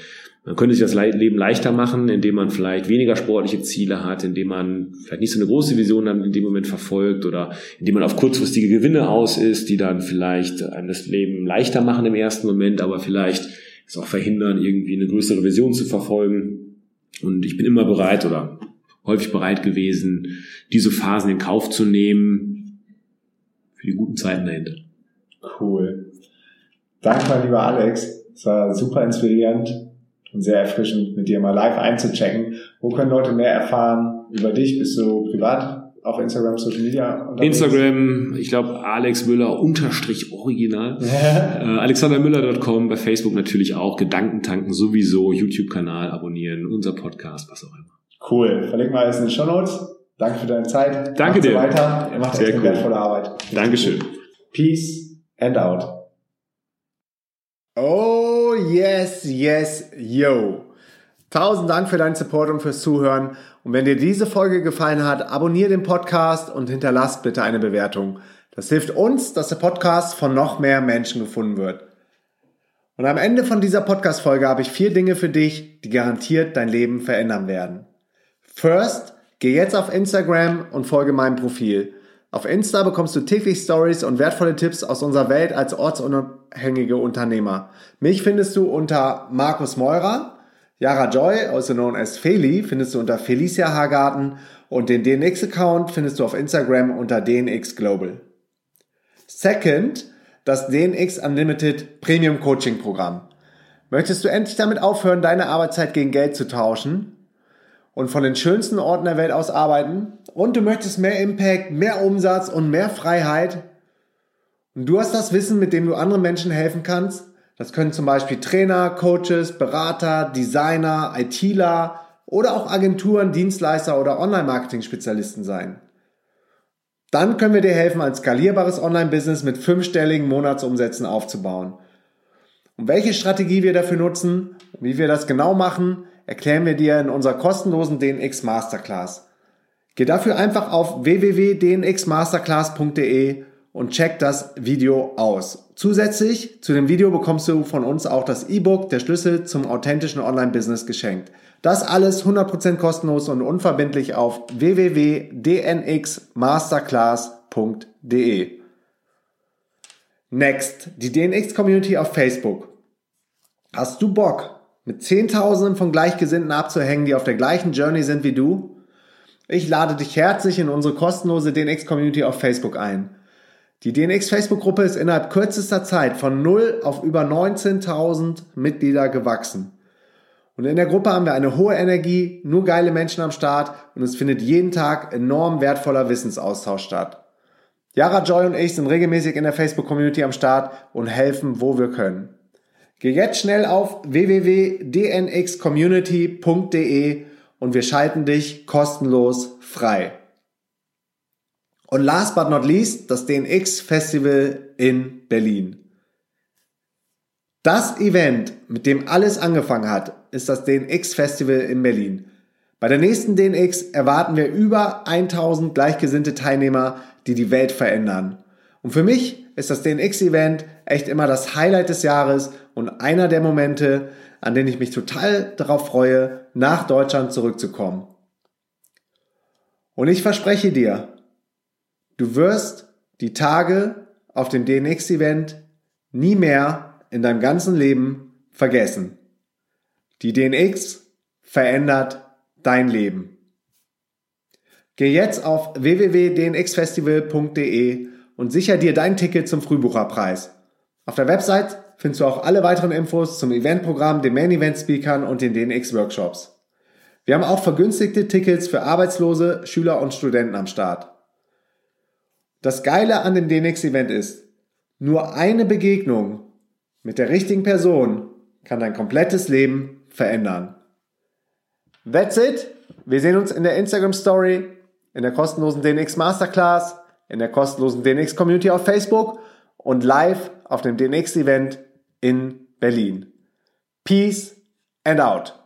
man könnte sich das Leben leichter machen, indem man vielleicht weniger sportliche Ziele hat, indem man vielleicht nicht so eine große Vision dann in dem Moment verfolgt oder indem man auf kurzfristige Gewinne aus ist, die dann vielleicht einem das Leben leichter machen im ersten Moment, aber vielleicht es auch verhindern, irgendwie eine größere Vision zu verfolgen. Und ich bin immer bereit oder häufig bereit gewesen, diese Phasen in Kauf zu nehmen für die guten Zeiten dahinter. Cool. Danke, lieber Alex. Es war super inspirierend und sehr erfrischend, mit dir mal live einzuchecken. Wo können Leute mehr erfahren über dich? Bist du privat auf Instagram, Social Media? Unterwegs? Instagram, ich glaube Alex Müller unterstrich original. *laughs* äh, AlexanderMüller.com, bei Facebook natürlich auch, Gedankentanken sowieso, YouTube-Kanal abonnieren, unser Podcast, was auch immer. Cool. Verlinken wir alles in den Show Notes. Danke für deine Zeit. Danke dir. So weiter. Ihr macht Sehr echt cool. wertvolle Arbeit. Dankeschön. Peace and out. Oh, yes, yes, yo. Tausend Dank für deinen Support und fürs Zuhören. Und wenn dir diese Folge gefallen hat, abonniere den Podcast und hinterlass bitte eine Bewertung. Das hilft uns, dass der Podcast von noch mehr Menschen gefunden wird. Und am Ende von dieser Podcast-Folge habe ich vier Dinge für dich, die garantiert dein Leben verändern werden. First, geh jetzt auf Instagram und folge meinem Profil. Auf Insta bekommst du täglich Stories und wertvolle Tipps aus unserer Welt als ortsunabhängige Unternehmer. Mich findest du unter Markus Meurer, Yara Joy, also known as Feli, findest du unter Felicia Hagarten und den DNX-Account findest du auf Instagram unter DNX Global. Second, das DNX Unlimited Premium Coaching Programm. Möchtest du endlich damit aufhören, deine Arbeitszeit gegen Geld zu tauschen? Und von den schönsten Orten der Welt aus arbeiten und du möchtest mehr Impact, mehr Umsatz und mehr Freiheit und du hast das Wissen, mit dem du anderen Menschen helfen kannst. Das können zum Beispiel Trainer, Coaches, Berater, Designer, ITler oder auch Agenturen, Dienstleister oder Online-Marketing-Spezialisten sein. Dann können wir dir helfen, ein skalierbares Online-Business mit fünfstelligen Monatsumsätzen aufzubauen. Und welche Strategie wir dafür nutzen und wie wir das genau machen, erklären wir dir in unserer kostenlosen DNX Masterclass. Geh dafür einfach auf www.dnxmasterclass.de und check das Video aus. Zusätzlich zu dem Video bekommst du von uns auch das E-Book Der Schlüssel zum authentischen Online-Business geschenkt. Das alles 100% kostenlos und unverbindlich auf www.dnxmasterclass.de. Next, die DNX Community auf Facebook. Hast du Bock, mit Zehntausenden von Gleichgesinnten abzuhängen, die auf der gleichen Journey sind wie du? Ich lade dich herzlich in unsere kostenlose DNX-Community auf Facebook ein. Die DNX Facebook-Gruppe ist innerhalb kürzester Zeit von 0 auf über 19.000 Mitglieder gewachsen. Und in der Gruppe haben wir eine hohe Energie, nur geile Menschen am Start und es findet jeden Tag enorm wertvoller Wissensaustausch statt. Yara Joy und ich sind regelmäßig in der Facebook-Community am Start und helfen, wo wir können. Geh jetzt schnell auf www.dnxcommunity.de und wir schalten dich kostenlos frei. Und last but not least, das DNX Festival in Berlin. Das Event, mit dem alles angefangen hat, ist das DNX Festival in Berlin. Bei der nächsten DNX erwarten wir über 1000 gleichgesinnte Teilnehmer, die die Welt verändern. Und für mich ist das DNX-Event echt immer das Highlight des Jahres und einer der Momente, an denen ich mich total darauf freue, nach Deutschland zurückzukommen. Und ich verspreche dir, du wirst die Tage auf dem DNX-Event nie mehr in deinem ganzen Leben vergessen. Die DNX verändert dein Leben. Geh jetzt auf www.dnxfestival.de und sicher dir dein Ticket zum Frühbucherpreis. Auf der Website findest du auch alle weiteren Infos zum Eventprogramm, den Main Event Speakern und den DNX Workshops. Wir haben auch vergünstigte Tickets für Arbeitslose, Schüler und Studenten am Start. Das Geile an dem DNX Event ist, nur eine Begegnung mit der richtigen Person kann dein komplettes Leben verändern. That's it. Wir sehen uns in der Instagram Story, in der kostenlosen DNX Masterclass, in der kostenlosen DNX Community auf Facebook und live auf dem DNX Event in Berlin. Peace and out.